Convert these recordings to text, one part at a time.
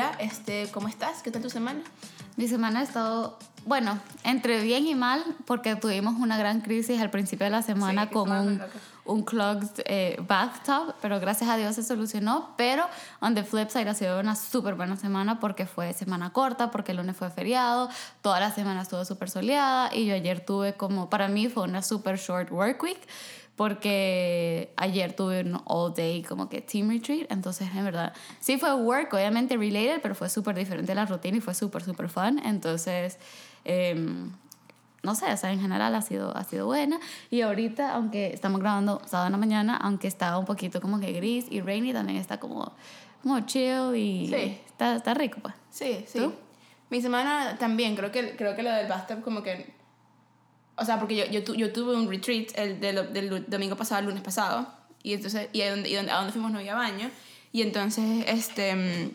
hola, este, ¿cómo estás? ¿Qué tal tu semana? Mi semana ha estado, bueno, entre bien y mal, porque tuvimos una gran crisis al principio de la semana Sí, con un, un clogged eh, bathtub, pero gracias a Dios se solucionó. Pero on the flip side ha sido una súper buena semana porque fue semana corta, porque el lunes fue feriado, toda la semana estuvo súper soleada y yo ayer tuve como, para mí fue una súper short work week porque ayer tuve un all day como que team retreat, entonces en verdad sí fue work, obviamente related, pero fue súper diferente la rutina y fue súper, súper fun, entonces em, no sé, o sea, en general ha sido, ha sido buena y ahorita, aunque estamos grabando sábado en la mañana, aunque estaba un poquito como que gris y rainy, también está como, como chill y Sí. está, está rico pues. Sí, sí. ¿Tú? Mi semana también, creo que, creo que lo del bathtub como que... O sea, porque yo, yo, tu- yo tuve un retreat el del, del domingo pasado, el lunes pasado, y entonces, y, a donde, y a donde fuimos no había baño, y entonces, este,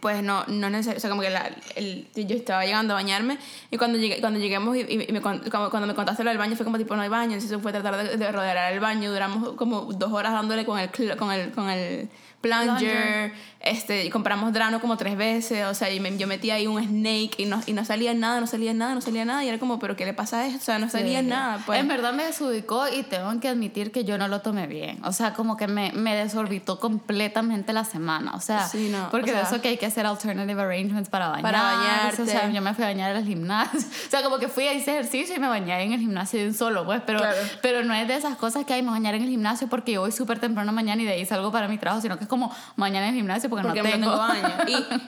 pues no, no necesariamente, o sea, como que la, el, yo estaba llegando a bañarme, y cuando, llegué, cuando lleguemos y, y me, cuando, cuando me contaste lo del baño, fue como tipo, no hay baño, entonces fue tratar de, de rodear el baño, duramos como dos horas dándole con el, con el, con el plunger, Plunger. este, y compramos drano como tres veces, o sea, y me- yo metí ahí un snake y no, y no salía nada, no salía nada, no salía nada, y era como, pero ¿qué le pasa a esto? O sea, no salía Sí. nada, pues. En verdad me desubicó y tengo que admitir que yo no lo tomé bien. O sea, como que me, me desorbitó completamente la semana. O sea, Sí, no, porque o de sea- eso que hay que hacer alternative arrangements para bañar. Para O sea, yo me fui a bañar al gimnasio. O sea, como que fui a ese ejercicio y me bañé en el gimnasio de un solo, pues. Pero, Claro. pero no es de esas cosas que hay me bañar en el gimnasio porque yo voy súper temprano mañana y de ahí salgo para mi trabajo, sino que es como mañana en el gimnasio porque, porque no tengo. baño.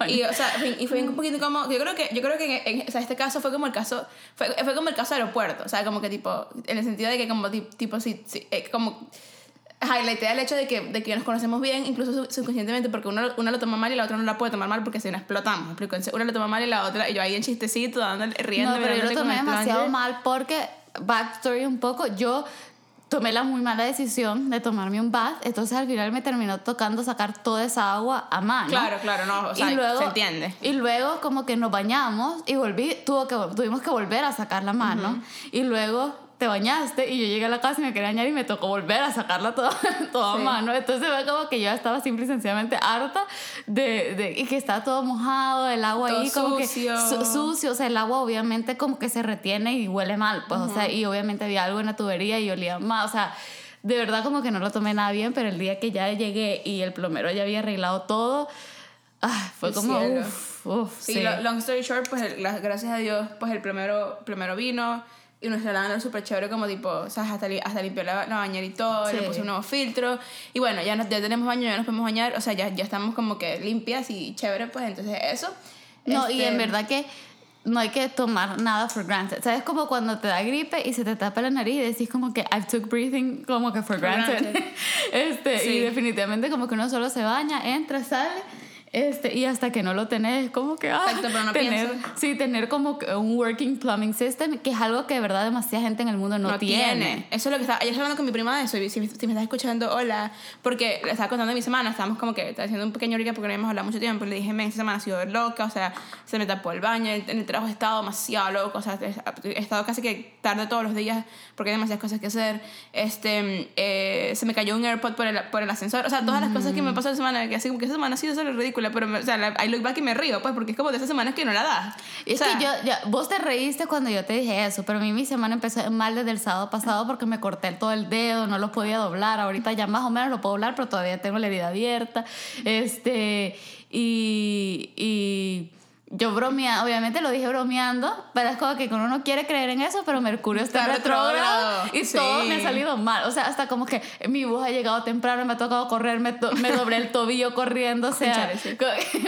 Y, y, o sea, y fue un poquito como, yo creo que, yo creo que en, o sea, este caso fue como el caso, fue, fue como el caso aeropuerto, o sea, como que tipo, en el sentido de que como ti- tipo, sí, sí, eh, como highlightea el hecho de que, de que nos conocemos bien, incluso sub- subconscientemente, porque uno, uno lo toma mal y la otra no la puede tomar mal porque si no explotamos. Entonces, Una lo toma mal y la otra, y yo ahí en chistecito, dándole, riendo. No, pero yo lo tomé demasiado mal porque, backstory un poco, yo tomé la muy mala decisión de tomarme un bath, entonces al final me terminó tocando sacar toda esa agua a mano. Claro, claro, no, o sea, y luego, se entiende. Y luego como que nos bañamos y volví, tuvo que, tuvimos que volver a sacar la mano y luego te bañaste y yo llegué a la casa y me quería bañar y me tocó volver a sacarla toda, toda Sí. mano. Entonces fue como que yo estaba simple y sencillamente harta de, de y que está todo mojado, el agua Todo ahí como sucio. que su- sucio, o sea, el agua obviamente como que se retiene y huele mal, pues, o sea, y obviamente había algo en la tubería y olía mal, o sea, de verdad como que no lo tomé nada bien, pero el día que ya llegué y el plomero ya había arreglado todo, ah, fue El como, uff, uff, Sí, sí. lo- long story short, pues el- las- gracias a Dios, pues el primero, primero vino y nuestra lavanda era súper chévere, como tipo, o sea, hasta, li- hasta limpió la, la bañera y todo, Sí. le puso un nuevo filtro. Y bueno, ya, nos, ya tenemos baño, ya nos podemos bañar, o sea, ya, ya estamos como que limpias y chévere, pues entonces eso. No, y Este, en verdad que no hay que tomar nada for granted. ¿Sabes? Como cuando te da gripe y se te tapa la nariz y decís como que I've took breathing como que for granted. granted. este, Sí. Y definitivamente como que uno solo se baña, entra, sale. Este, y hasta que no lo tenés, como que ah, Exacto, pero no tener, pienso. sí, tener como un working plumbing system, que es algo que de verdad demasiada gente en el mundo no, no tiene. Eso es lo que estaba. Ayer estaba hablando con mi prima de eso. Y si, si me estás escuchando, hola. Porque le estaba contando de mi semana. Estábamos como que estaba haciendo un pequeño recap porque no habíamos hablado mucho tiempo. Y le dije, men, esta semana ha sido loca. O sea, se me tapó el baño. En, el trabajo he estado demasiado loco. O sea, he, estado casi que tarde todos los días porque hay demasiadas cosas que hacer. Este, eh, se me cayó un AirPod por el, por el ascensor. O sea, todas las cosas que me pasó la semana. Que así como que esa semana ha sido solo Pero, me- o sea, la, I look back y me río, pues, porque es como de esas semanas que no la das. Y es O sea, que yo, vos te reíste cuando yo te dije eso, pero a mí mi semana empezó mal desde el sábado pasado porque me corté todo el dedo, no lo podía doblar. Ahorita ya más o menos lo puedo doblar, pero todavía tengo la herida abierta. Este, y, y yo bromeando, obviamente lo dije bromeando, pero es como que uno no quiere creer en eso, pero Mercurio está, Está retrógrado y sí. todo me ha salido mal. O sea, hasta como que mi bus ha llegado temprano, me ha tocado correr, me, to- me doblé el tobillo corriendo, o sea,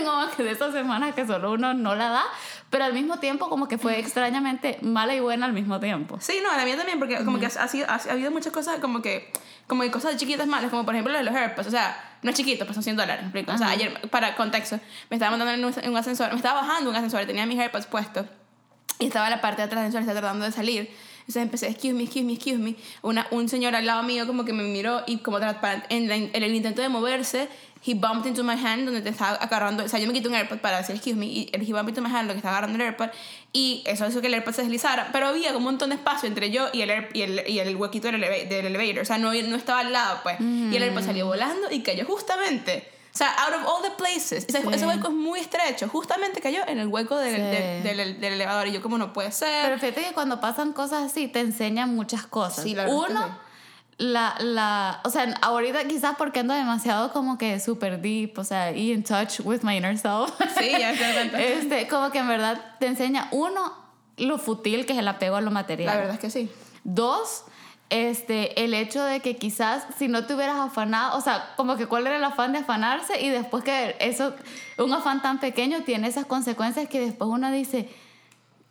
como que de esas semanas que solo uno no la da, pero al mismo tiempo como que fue extrañamente mala y buena al mismo tiempo. Sí, no, la mía también, porque como que ha, sido, ha, ha habido muchas cosas como que, como que cosas chiquitas malas, como por ejemplo lo de los AirPods, o sea, no es chiquito, pues son 100 dólares, ¿me? O sea, ayer, para contexto, me estaba montando en un, en un ascensor, me estaba bajando un ascensor, tenía mis AirPods puestos, y estaba la parte de atrás del ascensor, estaba tratando de salir, entonces empecé, excuse me, excuse me, excuse me, Una, un señor al lado mío como que me miró y como para- en, la- en el intento de moverse, he bumped into my hand donde te estaba agarrando, o sea, yo me quité un AirPod para decir excuse me y él he bumped into my hand lo que estaba agarrando el AirPod y eso hizo que el AirPod se deslizara, pero había como un montón de espacio entre yo y el, Air- y el, y el huequito del, eleva- del elevator, o sea, no, no estaba al lado, pues, y el AirPod salió volando y cayó justamente O sea, out of all the places. Ese, Sí. ese hueco es muy estrecho. Justamente cayó en el hueco del, Sí. del, del- del elevador. Y yo, como no puede ser. Pero fíjate que cuando pasan cosas así, te enseñan muchas cosas. Sí, la Uno, la, la, o sea, ahorita quizás porque ando demasiado como que super deep, o sea, y in touch with my inner self. sí, ya se este, como que en verdad te enseña, uno, lo futil que es el apego a lo material. La verdad es que sí. Dos, este, el hecho de que quizás si no te hubieras afanado, o sea, como que cuál era el afán de afanarse y después que eso, un afán tan pequeño tiene esas consecuencias que después uno dice,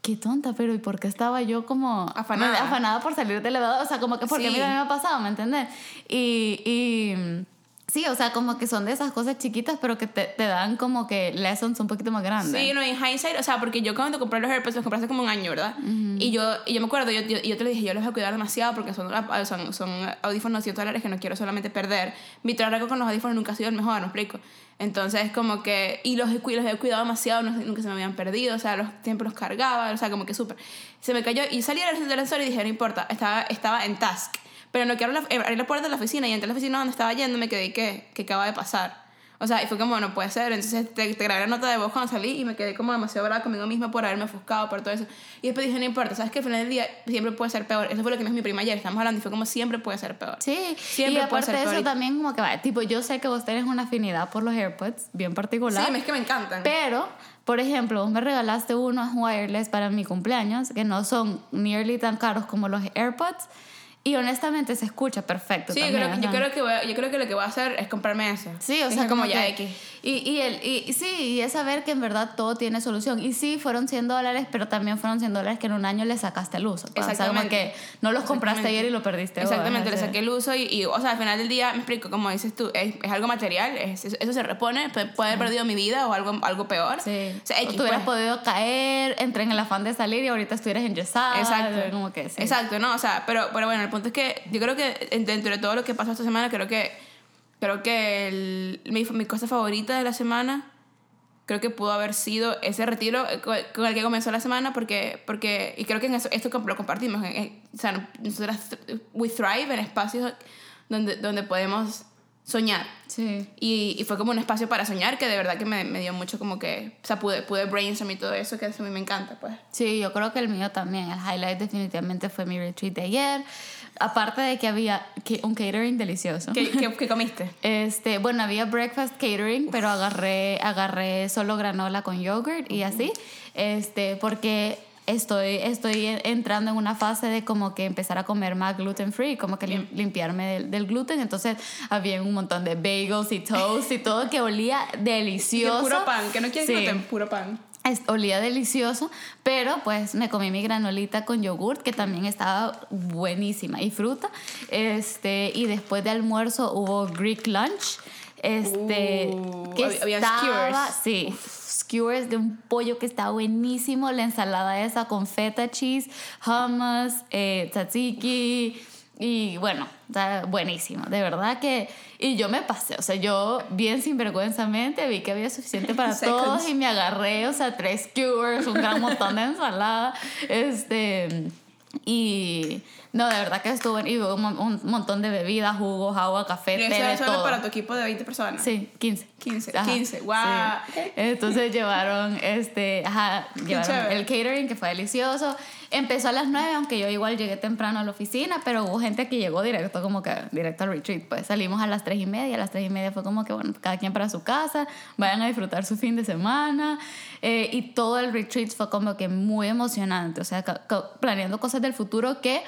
qué tonta, pero ¿y por qué estaba yo como Afanada. afanada por salir del elevador? O sea, como que porque a mí Sí. también me ha pasado, ¿me entiendes? Y, y sí, o sea, como que son de esas cosas chiquitas, pero que te, te dan como que lessons un poquito más grandes. Sí, no, en hindsight, o sea, porque yo cuando compré los AirPods los compré hace como un año, ¿verdad? y, yo, y yo me acuerdo, yo, yo, yo te lo dije, yo los voy a cuidar demasiado porque son, ah, son, son audífonos de 100 dólares que no quiero solamente perder. Mi trabajo con los audífonos nunca ha sido el mejor, me explico. Entonces, como que, y los, los he cuidado demasiado, no- nunca se me habían perdido, o sea, los, siempre los cargaba, o sea, como que súper. Se me cayó y salí del ascensor y dije, no importa, estaba, estaba en task. Pero no quiero abrir la puerta de la oficina y entré a la oficina donde estaba yendo me quedé, ¿qué? ¿Qué acaba de pasar? O sea, y fue como, no puede ser. Entonces te, te grabé la nota de voz cuando salí y me quedé como demasiado brava conmigo misma por haberme ofuscado, por todo eso. Y después dije, no importa, ¿sabes que Al final del día siempre puede ser peor. Eso fue lo que me dijo mi prima ayer, estamos hablando y fue como, siempre puede ser peor. Sí, Siempre y puede aparte ser de eso peor. también como que va, tipo, yo sé que vos tenés una afinidad por los AirPods bien particular. Sí, es que me encantan. Pero, por ejemplo, vos me regalaste unos wireless para mi cumpleaños que no son nearly tan caros como los AirPods y honestamente se escucha perfecto. Sí, también, creo, que- yo, creo que voy yo creo que lo que voy a hacer es comprarme eso. Sí, o sea, como, ya X. Y, y, el, y, sí, y es saber que en verdad todo tiene solución. Y sí, fueron 100 dólares, pero también fueron 100 dólares que en un año le sacaste el uso. pues, O sea, como Exactamente. que no los compraste Exactamente. ayer y lo perdiste hoy, Exactamente, le saqué el uso y, y, o sea, al final del día, me explico, como dices tú, es, es algo material, es- eso, se repone, puede, haber perdido mi vida o algo, algo peor. Sí. O sea, o X, tú hubieras pues. podido caer, entré en el afán de salir y ahorita estuvieras enyesada. Exacto. Como que sí. Exacto, ¿no? O sea, pero, pero bueno, el punto es que yo creo que en- dentro de todo lo que pasó esta semana, creo que, creo que el- mi, mi cosa favorita de la semana, creo que pudo haber sido ese retiro eh, co- con el que comenzó la semana, porque, porque y creo que en eso, esto lo compartimos. o sea, nosotras, we thrive en espacios donde, donde podemos soñar. Sí. Y, y fue como un espacio para soñar que de verdad que me, me dio mucho como que, o sea, pude, pude brainstorm y todo eso, que eso a mí me encanta, pues. Sí, yo creo que el mío también. El highlight definitivamente fue mi retreat de ayer. Aparte de que había un catering delicioso. ¿Qué, qué, qué comiste? Este, bueno, había breakfast catering, pero agarré, agarré solo granola con yogurt y así. Este, porque estoy, estoy en- entrando en una fase de como que empezar a comer más gluten free, como que lim- limpiarme del, del gluten. Entonces había un montón de bagels y toast y todo que olía delicioso. el puro pan, que no quieres Sí. gluten, puro pan. Olía delicioso, pero pues me comí mi granolita con yogurt, que también estaba buenísima, y fruta. Este, y después de almuerzo hubo Greek lunch. Este, Uh, que hab- habían estaba, skewers. sí, skewers de un pollo que estaba buenísimo, la ensalada esa con feta cheese, hummus, eh, tzatziki y bueno, está buenísimo, de verdad que y yo me pasé, o sea, yo bien sinvergüenzamente vi que había suficiente para Seconds. todos y me agarré, o sea, tres skewers, un gran montón de ensalada, este y no, de verdad que estuvo y hubo un, un montón de bebidas, jugos, agua, café, Y té, eso de es solo todo. para tu equipo de 20 personas. Sí, 15. 15, Ajá, 15, sí. guau. Entonces llevaron, este, ajá, llevaron el catering que fue delicioso. Empezó a las 9, aunque yo igual llegué temprano a la oficina, pero hubo gente que llegó directo, como que directo al retreat. Pues salimos a las 3 y media, a las 3 y media fue como que, bueno, cada quien para su casa, vayan a disfrutar su fin de semana. Eh, y todo el retreat fue como que muy emocionante, o sea, planeando cosas del futuro que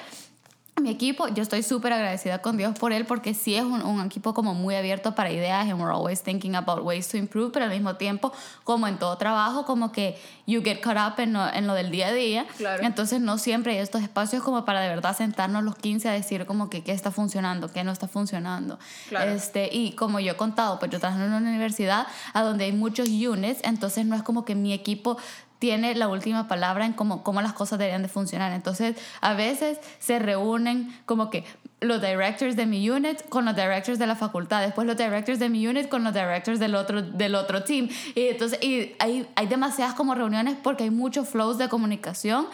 mi equipo, yo estoy súper agradecida con Dios por él porque sí es un, un equipo como muy abierto para ideas and we're always thinking about ways to improve, pero al mismo tiempo, como en todo trabajo, como que you get caught up en lo, en lo del día a día. Claro. Entonces no siempre hay estos espacios como para de verdad sentarnos los 15 a decir como que qué está funcionando, qué no está funcionando. Claro. Este, y como yo he contado, pues yo trabajo en una universidad a donde hay muchos units, entonces no es como que mi equipo tiene la última palabra en cómo, cómo las cosas deberían de funcionar. Entonces, a veces se reúnen como que los directors de mi unit con los directors de la facultad, después los directors de mi unit con los directors del otro, del otro team. Y entonces y hay, hay demasiadas como reuniones porque hay muchos flows de comunicación.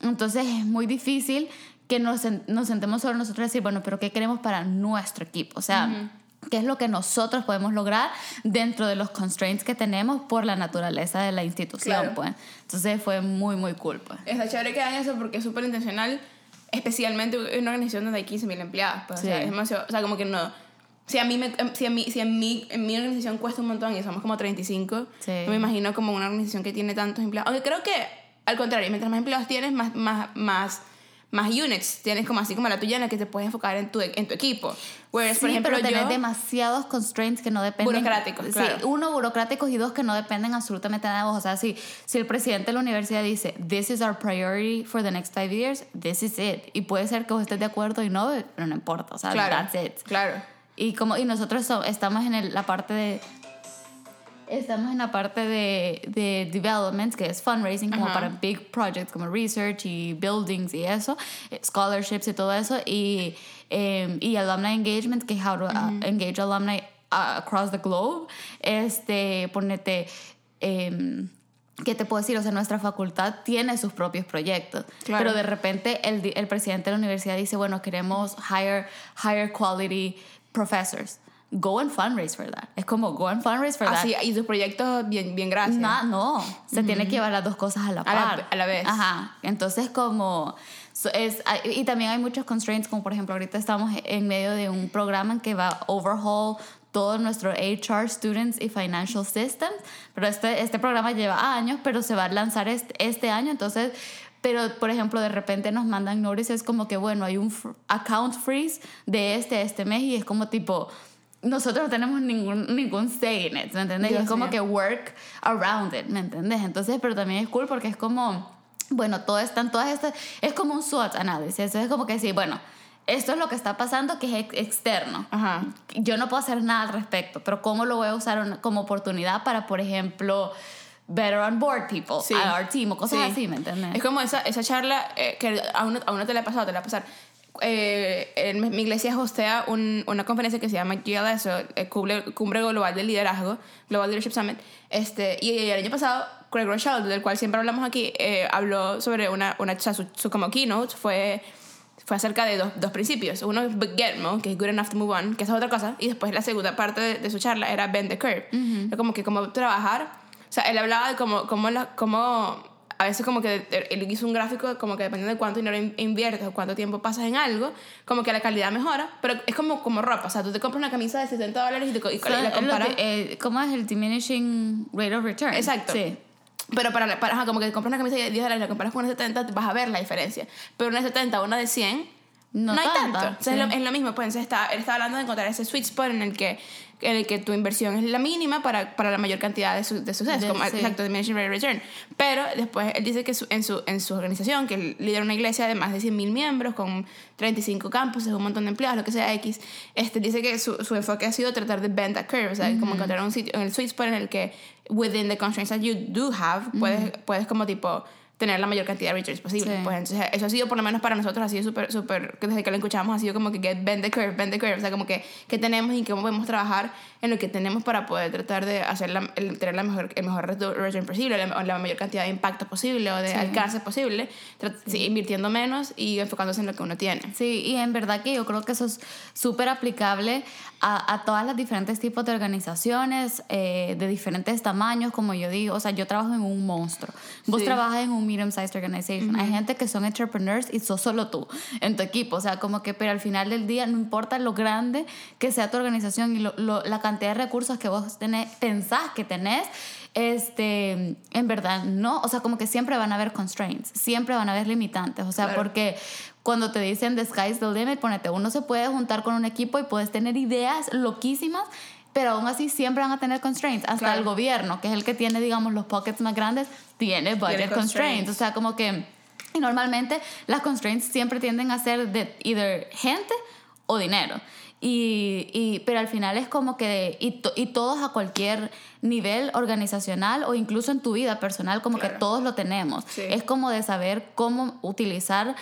Entonces, es muy difícil que nos, nos sentemos sobre nosotros y decir, bueno, pero ¿qué queremos para nuestro equipo? O sea... qué es lo que nosotros podemos lograr dentro de los constraints que tenemos por la naturaleza de la institución, Claro. pues. Entonces fue muy, muy cool, pues. Está chévere que hagan eso porque es súper intencional, especialmente en una organización donde hay 15.000 empleados. Pues, o sea, Sí. es demasiado, o sea, como que no. Si a mí, me, si a mí, si a mí en mi organización cuesta un montón y somos como 35, Sí. no me imagino como una organización que tiene tantos empleados. Aunque creo que, al contrario, mientras más empleados tienes, más, más, más, más units tienes, como así como la tuya, en la que te puedes enfocar en tu, en tu equipo. Whereas, Sí, por ejemplo, pero tener yo... demasiados constraints que no dependen. Burocráticos, Sí, claro. uno, burocráticos y dos, que no dependen absolutamente nada de vos. O sea, si, si el presidente de la universidad dice, this is our priority for the next five years, this is it. Y puede ser que vos estés de acuerdo y no, pero no importa. O sea, Claro, that's it. claro. Y, como, y nosotros so- estamos en el- la parte de... Estamos en la parte de, de development, que es fundraising, como Ajá. para big projects como research y buildings y eso, eh, scholarships y todo eso, y, eh, y alumni engagement, que es how to uh, engage alumni uh, across the globe. Este, ponete. em, ¿Qué te puedo decir? O sea, nuestra facultad tiene sus propios proyectos. Claro. Pero de repente el, el presidente de la universidad dice, bueno, queremos higher, higher quality professors. Go and fundraise for that. Es como, go and fundraise for that. Así, y tus proyectos, bien, bien gracias. Na- no, se tiene que llevar las dos cosas a la A la- par. a la vez. Ajá. Entonces, como. so- es, hay- y también hay muchos constraints, como por ejemplo, ahorita estamos en medio de un programa que va a overhaul todo nuestro HR, students y financial systems. Pero este, este programa lleva años, pero se va a lanzar este, este año. Entonces. Pero, por ejemplo, de repente nos mandan notices como que, bueno, hay un account freeze de este a este mes y es como tipo, nosotros no tenemos ningún, ningún say in it, ¿me entiendes? Y Dios es como mío. que work around it, ¿me entiendes? Entonces, pero también es cool porque es como, bueno, todo están todas estas, es como un SWOT análisis, es como que sí, bueno, esto es lo que está pasando que es ex- externo. Ajá. Yo no puedo hacer nada al respecto, pero ¿cómo lo voy a usar una- como oportunidad para, por ejemplo, better on board people, Sí. a our team o cosas Sí. así, ¿me entiendes? Es como esa, esa charla eh, que a uno, a uno te la ha pasado, te la va a pasar. Eh, en mi iglesia hostea un- una conferencia que se llama GLS, eh, Cumbre, Cumbre Global del Liderazgo, Global Leadership Summit. Este, y el año pasado, Craig Rochelle, del cual siempre hablamos aquí, eh, habló sobre una, una o sea, su, su como keynote fue, fue acerca de dos, dos principios. Uno es Get Mo, que es Good Enough to Move On, que esa es otra cosa. Y después la segunda parte de, de su charla era Bend the Curve. Era como que cómo trabajar. O sea, él hablaba de cómo, cómo, la, cómo a veces como que él hizo un gráfico como que dependiendo de cuánto dinero in- inviertes o cuánto tiempo pasas en algo, como que la calidad mejora, pero es como, como ropa, o sea, tú te compras una camisa de 60 dólares y, te, y, So, la comparas... que- eh, ¿Cómo es el diminishing rate of return? Exacto. Sí. Pero para, para ajá, como que compras una camisa de 10 dólares y la comparas con una de 70, vas a ver la diferencia. Pero una de 70 o una de 100, No no, hay tanta, tanto. Sí. es, lo, es lo mismo. Pues entonces está, él está hablando de encontrar ese sweet spot en el que, en el que tu inversión es la mínima para, para la mayor cantidad de, su, de suceso. De- como, sí. Exacto, diminishing rate of return. Pero después él dice que su- en, su, en su organización, que lidera una iglesia de más de 100.000 miembros, con 35 campuses, un montón de empleados, lo que sea X, este, dice que su, su enfoque ha sido tratar de bend that curve, o sea, como encontrar un sitio, en el sweet spot en el que, within the constraints that you do have, puedes, puedes como tipo tener la mayor cantidad de returns posible. Sí. Pues entonces eso ha sido por lo menos para nosotros ha sido súper súper desde que lo escuchamos ha sido como que get bend the curve, bend the curve, o sea, como que qué tenemos y cómo podemos trabajar en lo que tenemos para poder tratar de hacer la, el- tener la mejor el mejor retu- return posible, la, la mayor cantidad de impacto posible o de Sí. alcance posible, sí, invirtiendo menos y enfocándose en lo que uno tiene. Sí, y en verdad que yo creo que eso es súper aplicable a, a todas las diferentes tipos de organizaciones, eh, de diferentes tamaños, como yo digo. O sea, yo trabajo en un monstruo. Vos trabajas en un medium-sized organization. Hay gente que son entrepreneurs y sos solo tú en tu equipo. O sea, como que, pero al final del día, no importa lo grande que sea tu organización y lo- lo- la cantidad de recursos que vos tenés, pensás que tenés, este, en verdad no, o sea, como que siempre van a haber constraints, siempre van a haber limitantes, o sea, Claro. porque cuando te dicen the sky's the limit, ponete, uno se puede juntar con un equipo y puedes tener ideas loquísimas, pero aún así siempre van a tener constraints, hasta Claro. el gobierno, que es el que tiene, digamos, los pockets más grandes, tiene budget Tiene constraints, constraints. o sea, como que, y normalmente las constraints siempre tienden a ser de either gente o dinero. Y, y, pero al final es como que, y, to- y todos a cualquier nivel organizacional o incluso en tu vida personal, como que Claro. todos lo tenemos. Sí. Es como de saber cómo utilizar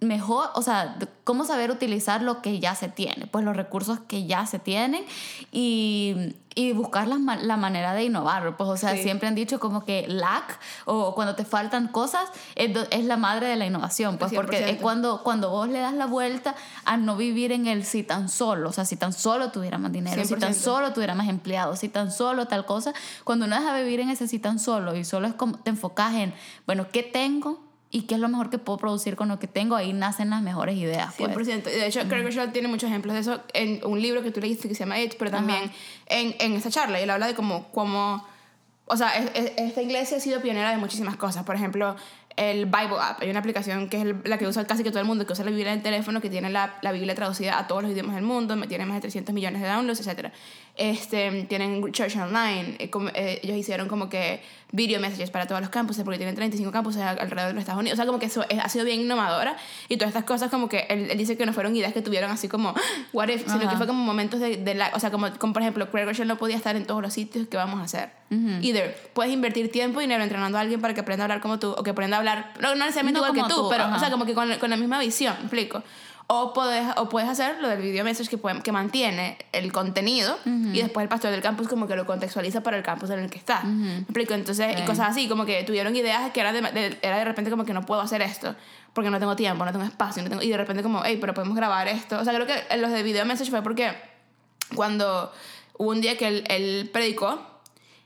mejor, o sea, cómo saber utilizar lo que ya se tiene, pues los recursos que ya se tienen y, y buscar la, ma- la manera de innovar. Pues, o sea, Sí. siempre han dicho como que lack o cuando te faltan cosas es, la madre de la innovación, pues porque es 100%. cuando, cuando vos le das la vuelta a no vivir en el si tan solo, o sea, si tan solo tuviera más dinero, si tan 100%. solo tuviera más empleados, si tan solo tal cosa, cuando uno deja de vivir en ese si tan solo y solo es como te enfocas en, bueno, ¿qué tengo? Y qué es lo mejor que puedo producir con lo que tengo, ahí nacen las mejores ideas. Pues. 100%. De hecho, creo que Shaw tiene muchos ejemplos de eso en un libro que tú leíste que se llama It, pero también en, en esta charla. Y él habla de cómo, cómo o sea, es- es- esta iglesia ha sido pionera de muchísimas cosas. Por ejemplo, el Bible App. Hay una aplicación que es el- la que usa casi que todo el mundo, que usa la Biblia en el teléfono, que tiene la, la Biblia traducida a todos los idiomas del mundo, tiene más de 300 millones de downloads, etc. Este, tienen Church Online. eh, como- eh, ellos hicieron como que video messages para todos los campuses, porque tienen 35 campuses al- alrededor de los Estados Unidos. O sea, como que eso es- ha sido bien innovadora. Y todas estas cosas, como que él, él dice que no fueron ideas que tuvieron así como, what if, sino que fue como momentos de, de la, o sea, como, como por ejemplo, Craig Rochelle no podía estar en todos los sitios que vamos a hacer. Either puedes invertir tiempo y dinero entrenando a alguien para que aprenda a hablar como tú, o que aprenda a hablar, no, no necesariamente No igual que tú, tú, pero, o sea, como que con, con la misma visión, ¿me explico? O puedes, o puedes hacer lo del video message que, puede- que mantiene el contenido y después el pastor del campus como que lo contextualiza para el campus en el que está. ¿Me explico? Entonces, y Sí. cosas así, como que tuvieron ideas que era de, de- era de repente como que no puedo hacer esto porque no tengo tiempo, no tengo espacio, no tengo, y de repente como, hey, pero podemos grabar esto. O sea, creo que los de video message fue porque cuando hubo un día que él, él predicó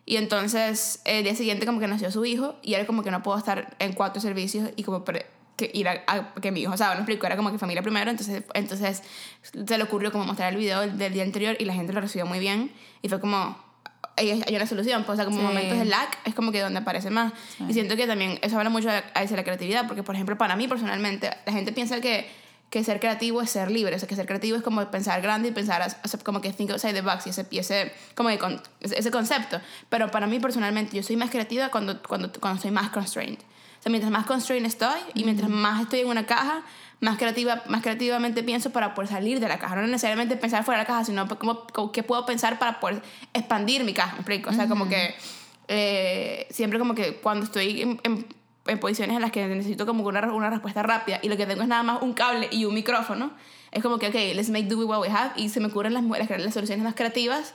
y entonces el día siguiente como que nació su hijo y era como que no puedo estar en cuatro servicios y como pre- que ir a, a- que mi hijo, o sea, no explico, era como que familia primero, entonces, entonces se le ocurrió como mostrar el video del, día anterior y la gente lo recibió muy bien y fue como hay, una solución, pues, o sea, como Sí. momentos de lag es como que donde aparece más. Y siento que también eso habla mucho de, de la creatividad, porque por ejemplo, para mí personalmente, la gente piensa que, que ser creativo es ser libre, o sea, que ser creativo es como pensar grande y pensar o sea, como que think outside the box y ese, y ese, como que con- ese, concepto. Pero para mí personalmente, yo soy más creativa cuando, cuando, cuando estoy más constrained. Sea, mientras más constrained estoy y mientras más estoy en una caja, más, creativa, más creativamente pienso para poder salir de la caja. No necesariamente pensar fuera de la caja, sino como, como qué puedo pensar para poder expandir mi caja, ¿me? O sea, como que eh, siempre como que cuando estoy en, en- en posiciones en las que necesito como una, una respuesta rápida y lo que tengo es nada más un cable y un micrófono, es como que, ok, let's make do with what we have y se me ocurren las, las, las soluciones más creativas,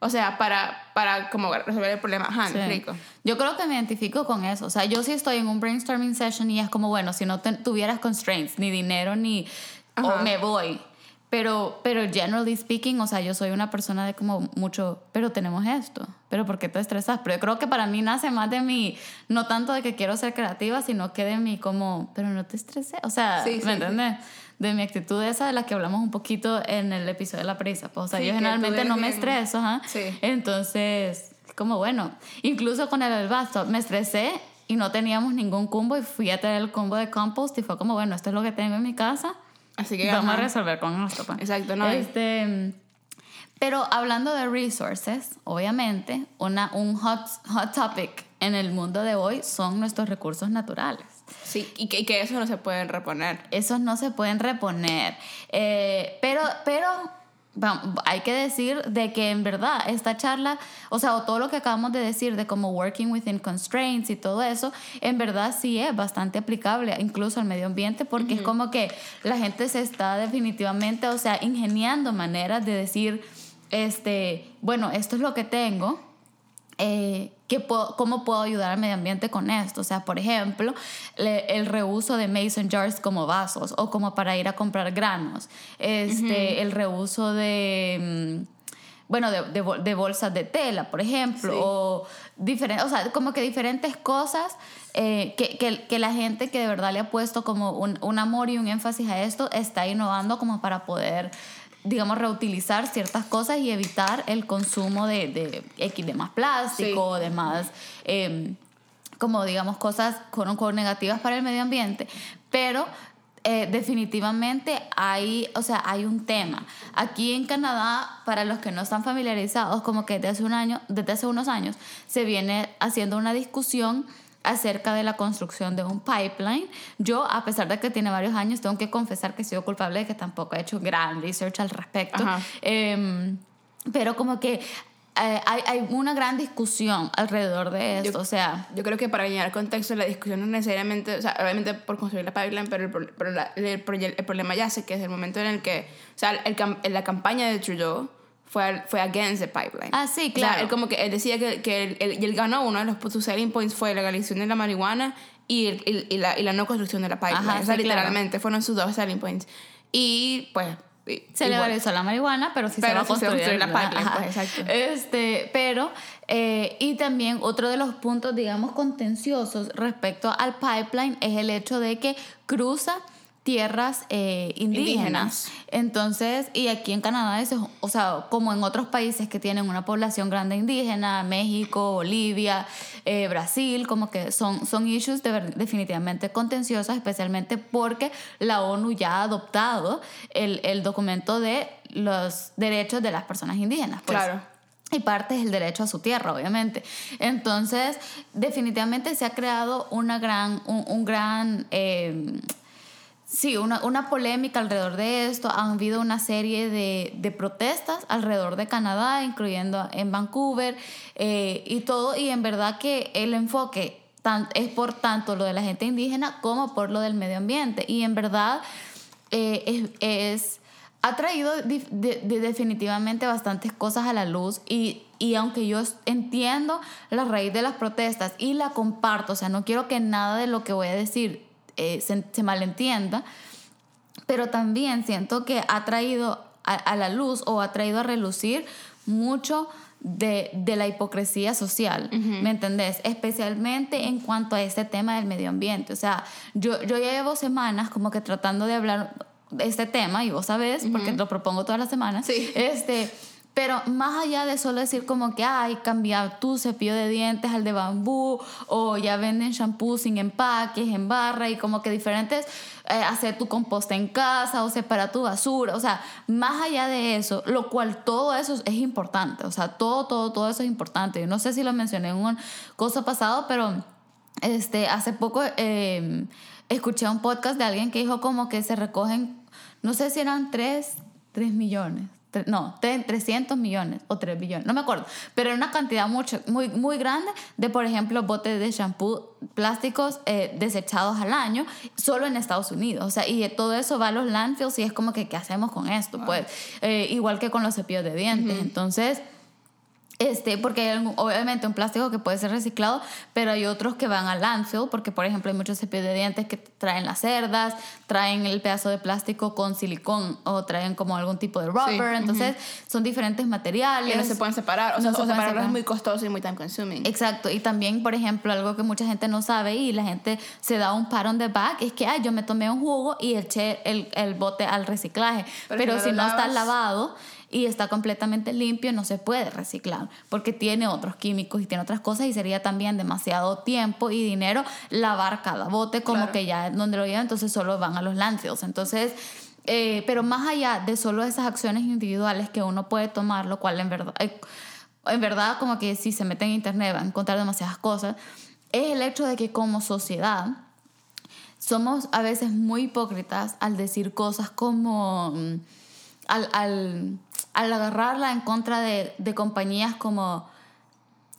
o sea, para, para como resolver el problema. Ajá, Sí. explico. Yo creo que me identifico con eso. O sea, yo sí estoy en un brainstorming session y es como, bueno, si no te- tuvieras constraints, ni dinero, ni... Ajá. O me voy. Pero, pero generally speaking, o sea, yo soy una persona de como mucho, pero tenemos esto, pero ¿por qué te estresas? Pero yo creo que para mí nace más de mi, no tanto de que quiero ser creativa, sino que de mi como, pero no te estreses. O sea, Sí, sí, ¿me sí. entiendes? De mi actitud esa de la que hablamos un poquito en el episodio de la prisa. Pues, o sea, Sí, yo generalmente no me estreso, ajá. Sí. Entonces, como bueno, incluso con el bathtub me estresé y no teníamos ningún combo y fui a traer el combo de compost y fue como, bueno, esto es lo que tengo en mi casa. Así que Vamos a resolver con esto. pues. Exacto, no. Este, pero hablando de resources, obviamente, una, un hot, hot topic en el mundo de hoy son nuestros recursos naturales. Sí, y que, y que eso no se pueden reponer. Esos no se pueden reponer. Eh, pero, pero hay que decir de que en verdad esta charla, o sea, o todo lo que acabamos de decir de como working within constraints y todo eso, en verdad sí es bastante aplicable incluso al medio ambiente porque es como que la gente se está definitivamente, o sea, ingeniando maneras de decir, este, bueno, esto es lo que tengo eh, ¿qué puedo- ¿cómo puedo ayudar al medio ambiente con esto? O sea, por ejemplo, le- el reuso de mason jars como vasos o como para ir a comprar granos, este, el reuso de... mm, Bueno, de, de bol- de bolsas de tela, por ejemplo, Sí. o diferentes, o sea, como que diferentes cosas eh, que, que, que la gente que de verdad le ha puesto como un, un amor y un énfasis a esto está innovando como para poder digamos, reutilizar ciertas cosas y evitar el consumo de, de X de más plástico, de más, eh, como digamos, cosas con, con negativas para el medio ambiente. Pero eh, definitivamente hay, o sea, hay un tema. Aquí en Canadá, para los que no están familiarizados, como que desde hace, un año, desde hace unos años se viene haciendo una discusión acerca de la construcción de un pipeline. Yo, a pesar de que tiene varios años, tengo que confesar que he sido culpable de que tampoco he hecho gran research al respecto. Em, pero como que eh, hay, hay una gran discusión alrededor de esto, Yo- o sea, Yo creo que para añadir contexto, la discusión no necesariamente, o sea, obviamente por construir la pipeline, pero el, pro- pero la- el, proye- el problema ya sé que es el momento en el que, o sea, la campaña de Trudeau fue, fue against the pipeline. Ah, sí, O sea, claro. él como que él decía que, que él, él- y él ganó uno de los sus selling points fue la legalización de la marihuana y, el- y, y la, y la no construcción de la pipeline. Ajá, o sea, sí, claro. literalmente fueron sus dos selling points. Y pues... se igual. legalizó la marihuana, pero sí se Pero va a sí se va a construir, construir la pipeline, pues. Este, pero, eh, y también otro de los puntos, digamos, contenciosos respecto al pipeline es el hecho de que cruza tierras eh, indígenas. Indígenas. Entonces, y aquí en Canadá, eso, es- o sea, como en otros países que tienen una población grande indígena, México, Bolivia, eh, Brasil, como que son, son issues de definitivamente contenciosos, especialmente porque la ONU ya ha adoptado el, el documento de los derechos de las personas indígenas. pues. Claro. Y parte es el derecho a su tierra, obviamente. Entonces, definitivamente se ha creado una gran, un, un gran eh, Sí, una, una polémica alrededor de esto. Han habido una serie de, de protestas alrededor de Canadá, incluyendo en Vancouver eh, y todo. Y en verdad que el enfoque es por tanto lo de la gente indígena como por lo del medio ambiente. Y en verdad eh, es, ha traído definitivamente bastantes cosas a la luz y, y aunque yo entiendo la raíz de las protestas y la comparto, o sea, no quiero que nada de lo que voy a decir eh, se, se malentienda, pero también siento que ha traído a, a la luz o ha traído a relucir mucho de, de la hipocresía social, ¿me entendés? Especialmente en cuanto a este tema del medio ambiente. O sea, yo, yo ya llevo semanas como que tratando de hablar de este tema, y vos sabés, porque lo propongo todas las semanas. Sí. Este, pero más allá de solo decir como que, ay, cambia tu cepillo de dientes al de bambú, o ya venden shampoo sin empaques, en barra, y como que diferentes, eh, hacer tu composta en casa, o separa tu basura, o sea, más allá de eso, lo cual todo eso es importante, o sea, todo, todo, todo eso es importante. Yo no sé si lo mencioné en un cosa pasado, pero este, hace poco eh, escuché un podcast de alguien que dijo como que se recogen, no sé si eran 3, 3 millones. No, tre- 300 millones o 3 billones, no me acuerdo, pero era una cantidad mucho, muy, muy grande de, por ejemplo, botes de shampoo plásticos eh, desechados al año, solo en Estados Unidos. O sea, y todo eso va a los landfills y es como que, ¿qué hacemos con esto? Pues, eh, igual que con los cepillos de dientes. Entonces, este, porque hay algún- obviamente un plástico que puede ser reciclado, pero hay otros que van al landfill, porque por ejemplo hay muchos cepillos de dientes que traen las cerdas, traen el pedazo de plástico con silicón o traen como algún tipo de rubber, entonces son diferentes materiales. Que no se pueden separar. O sea, No se separarlos separar. es muy costoso y muy time consuming. Exacto, y también, por ejemplo, algo que mucha gente no sabe y la gente se da un pat on the back es que, ay, yo me tomé un jugo y eché el, el bote al reciclaje, Pero pero, si no no está lavado y está completamente limpio, no se puede reciclar porque tiene otros químicos y tiene otras cosas y sería también demasiado tiempo y dinero lavar cada bote como Claro. que ya donde lo llevan, entonces solo van a los landfills. Entonces, eh, pero más allá de solo esas acciones individuales que uno puede tomar, lo cual en verdad, eh, en verdad como que si se mete en internet va a encontrar demasiadas cosas, es el hecho de que como sociedad somos a veces muy hipócritas al decir cosas como mm, al, al, al agarrarla en contra de, de compañías como,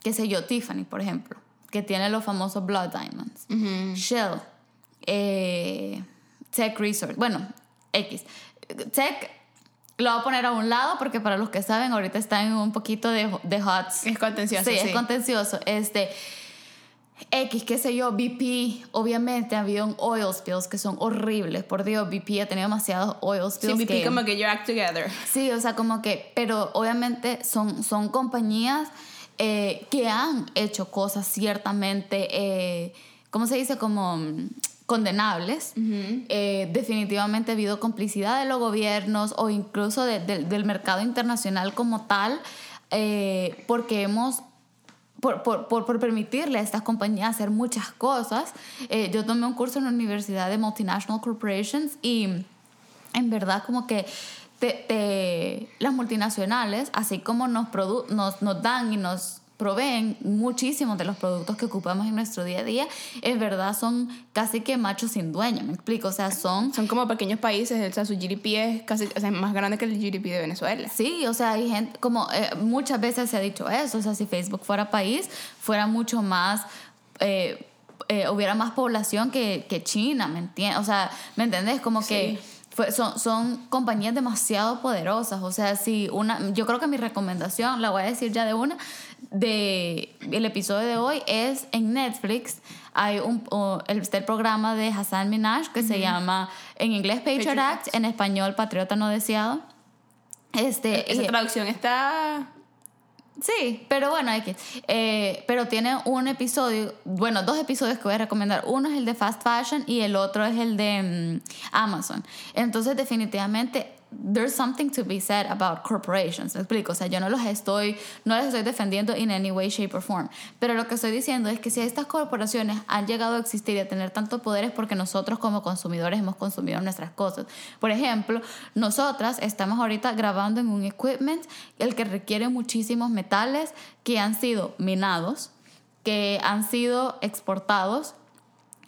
qué sé yo, Tiffany, por ejemplo, que tiene los famosos Blood Diamonds, Shell, eh, Tech Research, bueno, X. Tech lo voy a poner a un lado porque para los que saben, ahorita está en un poquito de, de hots. Es contencioso, Sí, sí. es contencioso. Este, X, qué sé yo, BP, obviamente ha habido un oil spills que son horribles. Por Dios, BP ha tenido demasiados oil Sí, spills. BP que, como que you act together. Sí, o sea, como que, pero obviamente son, son compañías eh, que han hecho cosas ciertamente, eh, ¿cómo se dice? Como mm, condenables. Eh, definitivamente ha habido complicidad de los gobiernos o incluso de- de- del mercado internacional como tal, eh, porque hemos por, por, por, permitirle a estas compañías hacer muchas cosas. Eh, yo tomé un curso en la Universidad de Multinational Corporations y en verdad como que te- las multinacionales, así como nos, produ- nos, nos dan y nos proveen muchísimos de los productos que ocupamos en nuestro día a día, es verdad, son casi que machos sin dueño, me explico, o sea, son... Son como pequeños países, o sea, su GDP es casi o sea, más grande que el GDP de Venezuela. Sí, o sea, hay gente, como eh, muchas veces se ha dicho eso, o sea, si Facebook fuera país, fuera mucho más... Eh, eh, hubiera más población que, que China, ¿me entiendes? O sea, ¿me entendés? Como que son, son compañías demasiado poderosas. O sea, si una, yo creo que mi recomendación, la voy a decir ya de una, de el episodio de hoy es en Netflix. Hay un, el, programa de Hassan Minaj que se llama en inglés Patriot, Act, en español Patriota No Deseado. Este, Esa traducción está Sí, pero bueno, hay que. Eh, pero tiene un episodio, bueno, dos episodios que voy a recomendar. Uno es el de Fast Fashion y el otro es el de mm, Amazon. Entonces, definitivamente there's something to be said about corporations. Me explico, o sea, yo no los estoy, no les estoy defendiendo in any way, shape or form. Pero lo que estoy diciendo es que si estas corporaciones han llegado a existir y a tener tantos poderes porque nosotros como consumidores hemos consumido nuestras cosas. Por ejemplo, nosotras estamos ahorita grabando en un equipment el que requiere muchísimos metales que han sido minados, que han sido exportados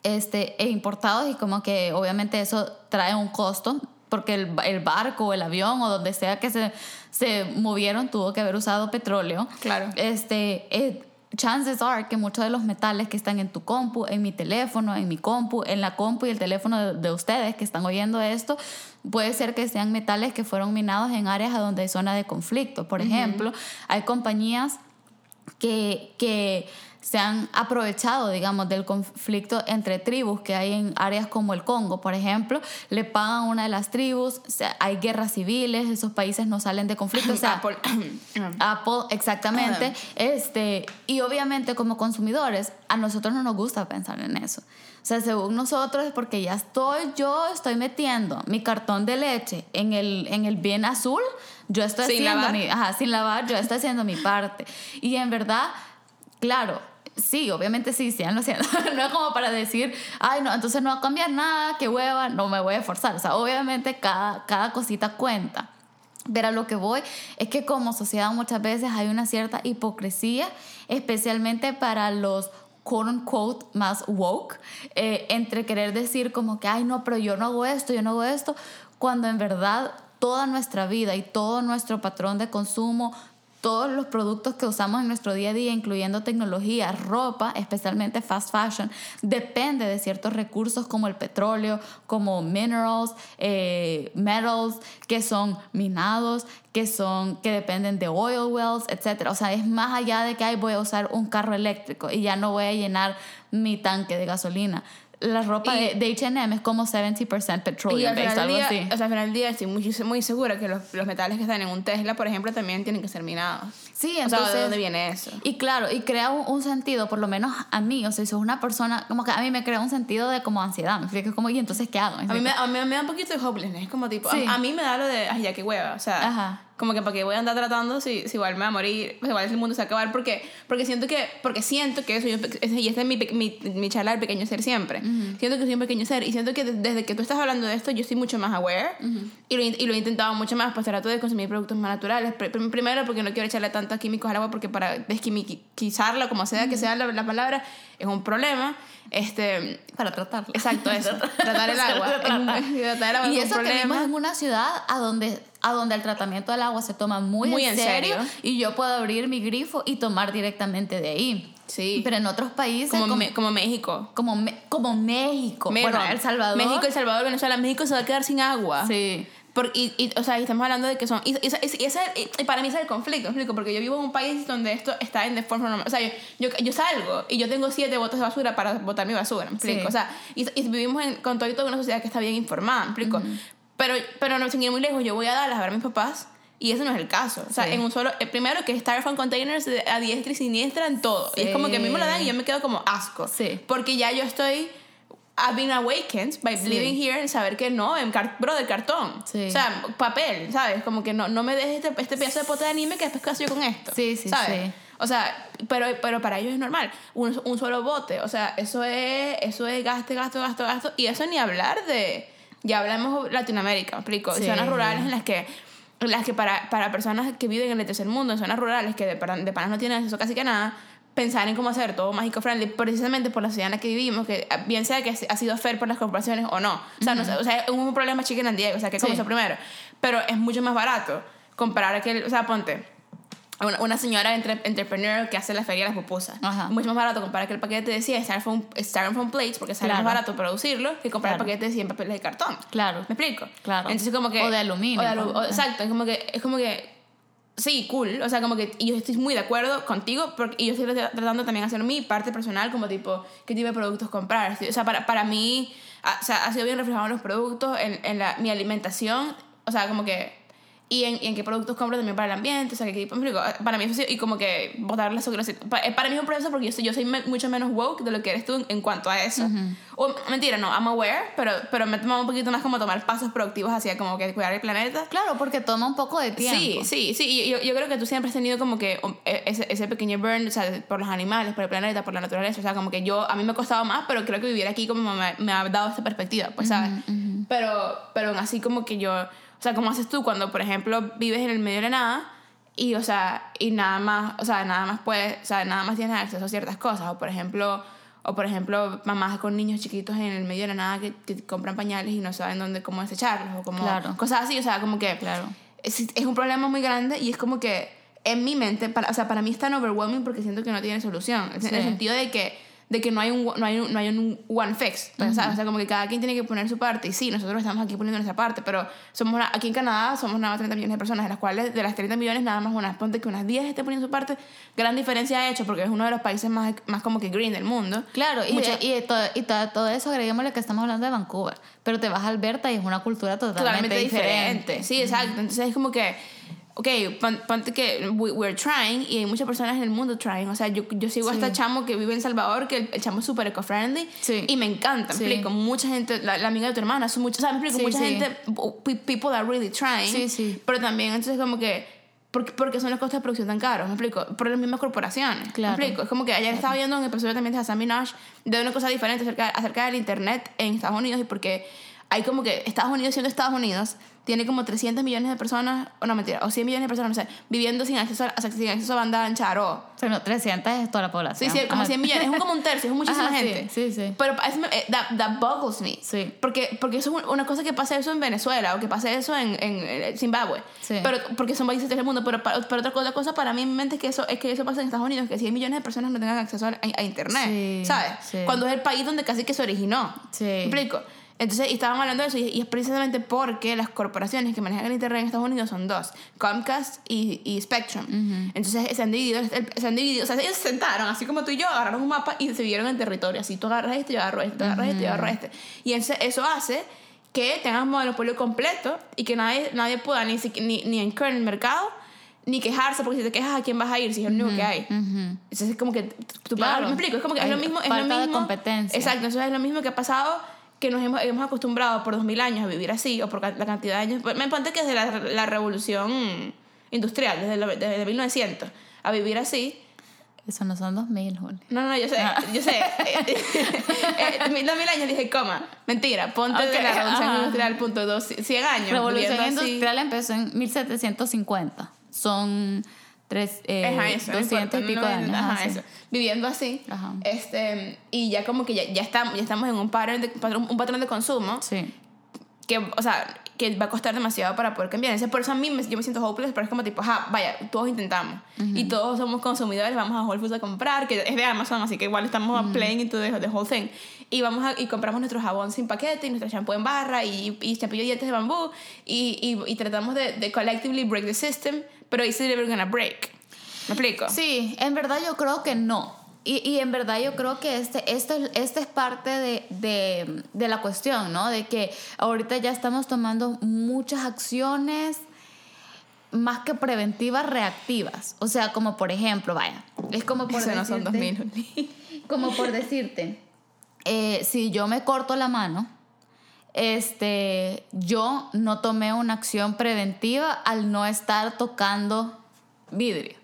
este, e importados y como que obviamente eso trae un costo porque el, el, barco, el avión o donde sea que se, se movieron tuvo que haber usado petróleo. Claro. Este, eh, chances are que muchos de los metales que están en tu compu, en mi teléfono, en mi compu, en la compu y el teléfono de, ustedes que están oyendo esto, puede ser que sean metales que fueron minados en áreas a donde hay zona de conflicto. Por ejemplo, hay compañías que, que se han aprovechado, digamos, del conflicto entre tribus que hay en áreas como el Congo, por ejemplo, le pagan a una de las tribus, hay guerras civiles, esos países no salen de conflicto, o sea, Apple, Apple exactamente, este, y obviamente como consumidores, a nosotros no nos gusta pensar en eso. O sea, según nosotros es porque ya estoy, yo estoy metiendo mi cartón de leche en el, en el bien azul, yo estoy sin haciendo lavar. mi, ajá, sin lavar, yo estoy haciendo mi parte. Y en verdad, claro, sí, obviamente sí, sí, lo no es como para decir, ay, no, entonces no va a cambiar nada, qué hueva, no me voy a esforzar. O sea, obviamente cada, cada cosita cuenta. Pero a lo que voy es que como sociedad muchas veces hay una cierta hipocresía, especialmente para los quote unquote más woke, eh, entre querer decir como que, ay, no, pero yo no hago esto, yo no hago esto, cuando en verdad toda nuestra vida y todo nuestro patrón de consumo, todos los productos que usamos en nuestro día a día, incluyendo tecnología, ropa, especialmente fast fashion, depende de ciertos recursos como el petróleo, como minerals, eh, metals, que son minados, que son que dependen de oil wells, etc. O sea, es más allá de que ay, voy a usar un carro eléctrico y ya no voy a llenar mi tanque de gasolina la ropa Y- de, H&M es como 70% Y petroleum based, algo día, así. o sea, al final del día estoy muy, muy segura que los, los metales que están en un Tesla, por ejemplo, también tienen que ser minados. Sí, o sea, entonces... ¿de dónde viene eso? Y claro, y crea un, un sentido, por lo menos a mí, o sea, si una persona, como que a mí me crea un sentido de como ansiedad, me explico, como, y entonces, ¿qué hago? A mí, me, a mí me da un poquito de hopelessness, es como tipo, a- Sí. a, mí me da lo de, ay, ya qué hueva, o sea, Ajá. Como que para qué voy a andar tratando si, si igual me va a morir, pues igual el mundo se va a acabar, porque, porque siento que, porque siento que soy un, y esta es mi, mi, mi charla del pequeño ser siempre, siento que soy un pequeño ser, y siento que de- desde que tú estás hablando de esto, yo estoy mucho más aware, y, lo, y lo he intentado mucho más, pues trato de consumir productos más naturales, Pr- pr- primero porque no quiero echarle tantos químicos al agua, porque para desquimiquizarla, como sea que sea la, la palabra, es un problema, este... Para tratarla. Exacto, eso. tratar el agua. Tratar el agua Y es un eso que vivimos problema. en una ciudad a donde, a donde el tratamiento del agua se toma muy, Muy en, en serio, serio. y yo puedo abrir mi grifo y tomar directamente de ahí. Sí. Pero en otros países, Como, como, Me- como México. como, Me- como México, bueno, no, El Salvador. México, El Salvador, Venezuela. México se va a quedar sin agua. Sí. Por- y, y, o sea, estamos hablando de que son. Y, y- ese- y- para mí ese es el conflicto. Porque yo vivo en un país donde esto está en de forma normal. O sea, yo, yo, yo salgo y yo tengo siete botes de basura para botar mi basura, ¿me explico? Sí. O sea, y, vivimos en, con todo y todo una sociedad que está bien informada, ¿me explico? Pero, pero no, sin ir muy lejos, yo voy a Dallas a ver a mis papás. Y eso no es el caso. O sea, Sí. en un solo. eh, primero que Styrofoam containers a diestra y siniestra en todo. Y es como que a mí me lo dan y yo me quedo como asco. Sí. Porque ya yo estoy. I've been awakened by Sí. living here en saber que no, en car bro, de cartón. Sí. O sea, papel, ¿sabes? Como que no, no me dejes este, este pedazo de pote de anime que después hago yo con esto. Sí, sí, ¿sabes? sí. O sea, pero, pero para ellos es normal. Un, un solo bote. O sea, eso es, eso es gasto, gasto, gasto, gasto. Y eso ni hablar de. Ya hablamos Latinoamérica, ¿me explico? Sí. Zonas rurales en las que. las que para, para personas que viven en el tercer mundo, en zonas rurales, que de, de panas no tienen acceso casi que nada, pensar en cómo hacer todo mágico friendly, precisamente por la sociedad en la que vivimos, que ah, bien sea que ha sido fair por las corporaciones o no. O sea, no o sea es un problema chicken and Diego, o sea, que Sí. comenzó primero. Pero es mucho más barato comparar aquel, o sea, ponte. Una, una señora entre, entrepreneur que hace la feria de las pupusas. Ajá. Mucho más barato comprar aquel paquete de 100 styrofoam, styrofoam plates porque sale Claro. más barato producirlo que comprar Claro. el paquete de 100 papeles de cartón. Claro. ¿Me explico? Claro. Entonces como que... O de aluminio, o de alu- o- exacto, es como que... Es como que Sí, cool. O sea, como que y yo estoy muy de acuerdo contigo porque, y yo estoy tra- tratando también de hacer mi parte personal como tipo, qué tipo de productos comprar. O sea, para, para mí, ah, o sea, ha sido bien reflejado en los productos, en, en la, mi alimentación, o sea, como que... Y en, y en qué productos compro también para el ambiente, o sea, qué tipo, explico, para mí eso sí, y como que botar la azúcar, para, para mí es un proceso porque yo soy, yo soy me- mucho menos woke de lo que eres tú en, en cuanto a eso. O mentira, no, I'm aware, pero, pero me he tomado un poquito más como tomar pasos productivos hacia como que cuidar el planeta. Claro, porque toma un poco de tiempo. Sí, sí, sí. y Yo, yo creo que tú siempre has tenido como que um, e- ese, ese pequeño burn, o sea, por los animales, por el planeta, por la naturaleza. O sea, como que yo, a mí me ha costado más, pero creo que vivir aquí como me, me ha dado esta perspectiva, pues, ¿sabes? Pero, pero aún así como que yo, sea, como haces tú cuando, por ejemplo, vives en el medio de la nada y, o sea, y nada más, o sea, nada más puedes, o sea, nada más tienes acceso a ciertas cosas. O, por ejemplo... O por ejemplo, mamás con niños chiquitos en el medio de la nada que, que compran pañales y no saben dónde, cómo desecharlos o como Claro. cosas así, o sea, como que Claro. es, es un problema muy grande y es como que en mi mente, para, o sea, para mí es tan overwhelming porque siento que no tiene solución. En Sí. el sentido de que, de que no, hay un, no, hay un, no hay un one fix. pues, ¿sabes? O sea, como que cada quien tiene que poner su parte. Y sí, nosotros estamos aquí poniendo nuestra parte, pero somos una- aquí en Canadá somos nada más 30 millones de personas, de las cuales de las 30 millones nada más unas, ponte que unas 10 esté poniendo su parte. Gran diferencia ha hecho porque es uno de los países más, más como que green del mundo. Claro, y, Mucha- y, todo, y todo, todo eso agreguémosle que estamos hablando de Vancouver, pero te vas a Alberta y es una cultura totalmente, totalmente diferente. diferente. Sí, exacto. Entonces es como que, ok, pon- ponte que we- we're trying y hay muchas personas en el mundo trying. O sea, yo, yo sigo a Sí. este chamo que vive en Salvador, que el, el chamo es súper eco-friendly Sí. y me encanta. Me Sí. explico, mucha gente, la, la amiga de tu hermana, son muchos, o sea, me explico, mucha gente, pe- people are really trying. Sí, sí. Pero también, entonces como que, ¿por, por qué son los costos de producción tan caros? Me explico, por las mismas corporaciones. Claro. Me explico, es como que ayer estaba viendo un episodio también de Hassan Minaj de una cosa diferente acerca, acerca del internet en Estados Unidos y porque hay como que Estados Unidos siendo Estados Unidos tiene como 300 millones de personas, o no mentira, o 100 millones de personas, no sé, viviendo sin acceso a, sin acceso a banda ancha o O sea, no, 300 es toda la Sí, población. sí, como Ajá. 100 millones, es un- como un tercio, es muchísima Ajá, sí, gente. sí, sí. Pero eso me- eh, that, that boggles me. Sí. Porque, porque eso es un- una cosa que pasa eso en Venezuela o que pasa eso en, en, eh, Zimbabue. Sí. Pero, porque son países del mundo. Pero, pero otra, cosa, cosa para mí en mi mente es que, eso, es que eso pasa en Estados Unidos, que 100 millones de personas no tengan acceso a, a- a Internet. Sí, ¿Sabes? sí. Cuando es el país donde casi que se originó. Sí. ¿Me explico? Entonces, y estaban hablando de eso, y, y es precisamente porque las corporaciones que manejan el Internet en Estados Unidos son dos: Comcast y, y Spectrum. Entonces, se han, dividido, se han dividido. O sea, ellos se sentaron, así como tú y yo, agarraron un mapa y se dividieron en territorio. Así tú agarras este, yo agarro este, tú agarras este, yo agarro este. Y ese- eso hace que tengas un monopolio completo y que nadie, nadie pueda ni, ni, ni incur en el mercado ni quejarse, porque si te quejas, ¿a quién vas a ir? Si es el único que hay. Ujú. Entonces es como que tú Claro. pagas, me explico, es como que es lo mismo, es falta lo de mismo. competencia. Exacto, entonces es lo mismo que ha pasado que nos hemos, hemos acostumbrado por 2000 años a vivir así o por la cantidad de años. Pues, Me ponte que desde la, la revolución industrial, desde, desde 1900, a vivir así. Eso no son 2000, Juli. No, no, yo sé, Ah. yo sé. eh, mil, dos mil años dije, coma, mentira, ponte de Ok, la revolución ajá. industrial, punto dos, 100 años. Revolución viviendo así. industrial empezó en 1750. Son tres, eh, Ajá, eso, no 200 y pico no, de años. ajá, ajá, sí. eso. Viviendo así. Este, y ya como que ya, ya, estamos, ya estamos en un patrón, de, un patrón de consumo Sí. que, o sea, que va a costar demasiado para poder cambiar. Entonces, por eso a mí me- yo me siento hopeless, pero es como tipo, ajá, vaya, todos intentamos. Y todos somos consumidores, vamos a Whole Foods a comprar, que es de Amazon, así que igual estamos playing into the, the whole thing. Y vamos a, y compramos nuestro jabón sin paquete, y nuestro shampoo en barra, y, y champú de dientes de bambú, y, y, y tratamos de, de collectively break the system, pero it's never gonna break. ¿Me explico? Sí, en verdad yo creo que no. Y, y en verdad yo creo que este, este, este es parte de, de, de la cuestión, ¿no? De que ahorita ya estamos tomando muchas acciones más que preventivas, reactivas. O sea, como por ejemplo, vaya, es como por Eso no son decirte- 2000. como por decirte, eh, si yo me corto la mano, este, yo no tomé una acción preventiva al no estar tocando vidrio,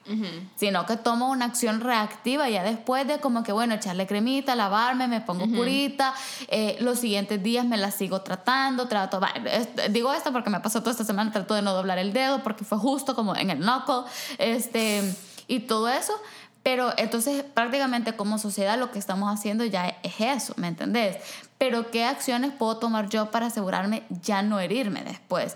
sino que tomo una acción reactiva ya después de como que, bueno, echarle cremita, lavarme, me pongo curita, eh, los siguientes días me la sigo tratando, trato, es- digo esto porque me pasó toda esta semana, trato de no doblar el dedo porque fue justo como en el knuckle, este, y todo eso. Pero entonces prácticamente como sociedad lo que estamos haciendo ya es eso, ¿me entendés? Pero ¿qué acciones puedo tomar yo para asegurarme ya no herirme después?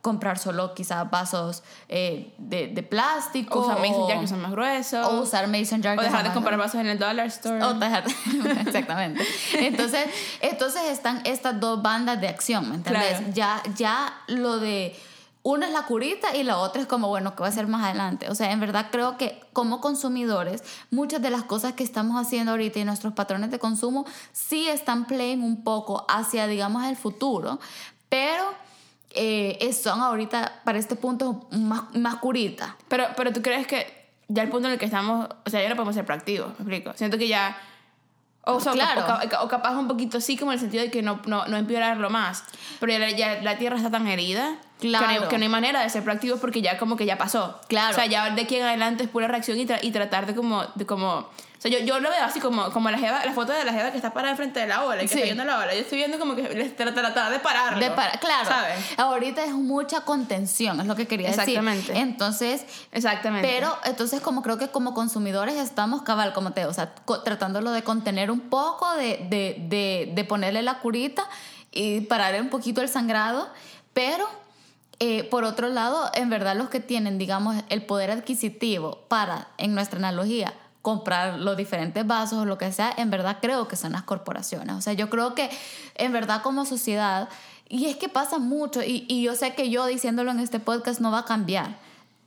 Comprar solo quizás vasos eh, de, de plástico. O usar mason jar que son más gruesos. o usar mason jar O dejar de comprar vasos en el dollar store. o dejar- Exactamente. Entonces, entonces están estas dos bandas de acción, ¿me entiendes? Claro. Ya, ya lo de una es la curita y la otra es como, bueno, ¿qué va a ser más adelante? O sea, en verdad creo que como consumidores, muchas de las cosas que estamos haciendo ahorita y nuestros patrones de consumo sí están playing un poco hacia, digamos, el futuro, pero eh, son ahorita, para este punto, más, más curitas. Pero, pero tú crees que ya el punto en el que estamos, o sea, ya no podemos ser proactivos, me explico. Siento que ya. O, sea, o Claro. o ca- o capaz un poquito sí, como en el sentido de que no, no, no empeorarlo más. Pero ya la tierra está tan herida que, no hay, Claro. que no hay manera de ser proactivos porque ya como que ya pasó. Claro. O sea, ya de aquí en adelante es pura reacción y, tra- y tratar de como, de como. O sea, yo, yo lo veo así como, como la, jeva, la foto de la jeva que está parada enfrente de la ola y que Sí. está viendo la ola. Yo estoy viendo como que les tra- tratar de pararlo. De para- claro, ¿Sabes? ahorita es mucha contención, es lo que quería Exactamente. decir. Entonces, Exactamente. pero entonces como creo que como consumidores estamos cabal, como te, o sea, tratándolo de contener un poco, de, de, de, de ponerle la curita y parar un poquito el sangrado, pero eh, por otro lado, en verdad los que tienen, digamos, el poder adquisitivo para, en nuestra analogía, comprar los diferentes vasos o lo que sea, en verdad creo que son las corporaciones. O sea, yo creo que en verdad como sociedad, y es que pasa mucho, y, y yo sé que yo diciéndolo en este podcast no va a cambiar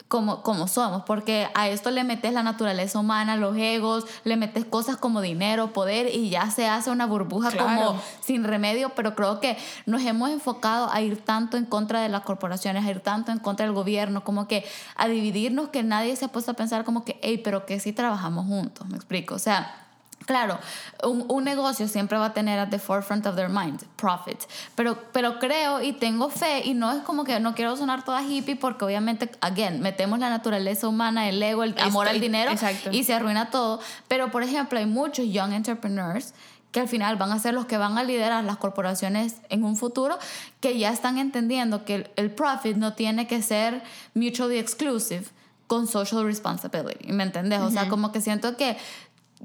como, como somos, porque a esto le metes la naturaleza humana, los egos, le metes cosas como dinero, poder, y ya se hace una burbuja Claro. como sin remedio, pero creo que nos hemos enfocado a ir tanto en contra de las corporaciones, a ir tanto en contra del gobierno, como que a dividirnos que nadie se ha puesto a pensar como que, hey, pero que sí trabajamos juntos, me explico, o sea... Claro, un, un negocio siempre va a tener at the forefront of their mind, profit. Pero, pero creo y tengo fe, y no es como que no quiero sonar toda hippie, porque obviamente, again, metemos la naturaleza humana, el ego, el amor al Estoy- dinero, exacto. y se arruina todo. Pero, por ejemplo, hay muchos young entrepreneurs que al final van a ser los que van a liderar las corporaciones en un futuro, que ya están entendiendo que el, el profit no tiene que ser mutually exclusive con social responsibility. ¿Me entendés? O sea, como que siento que,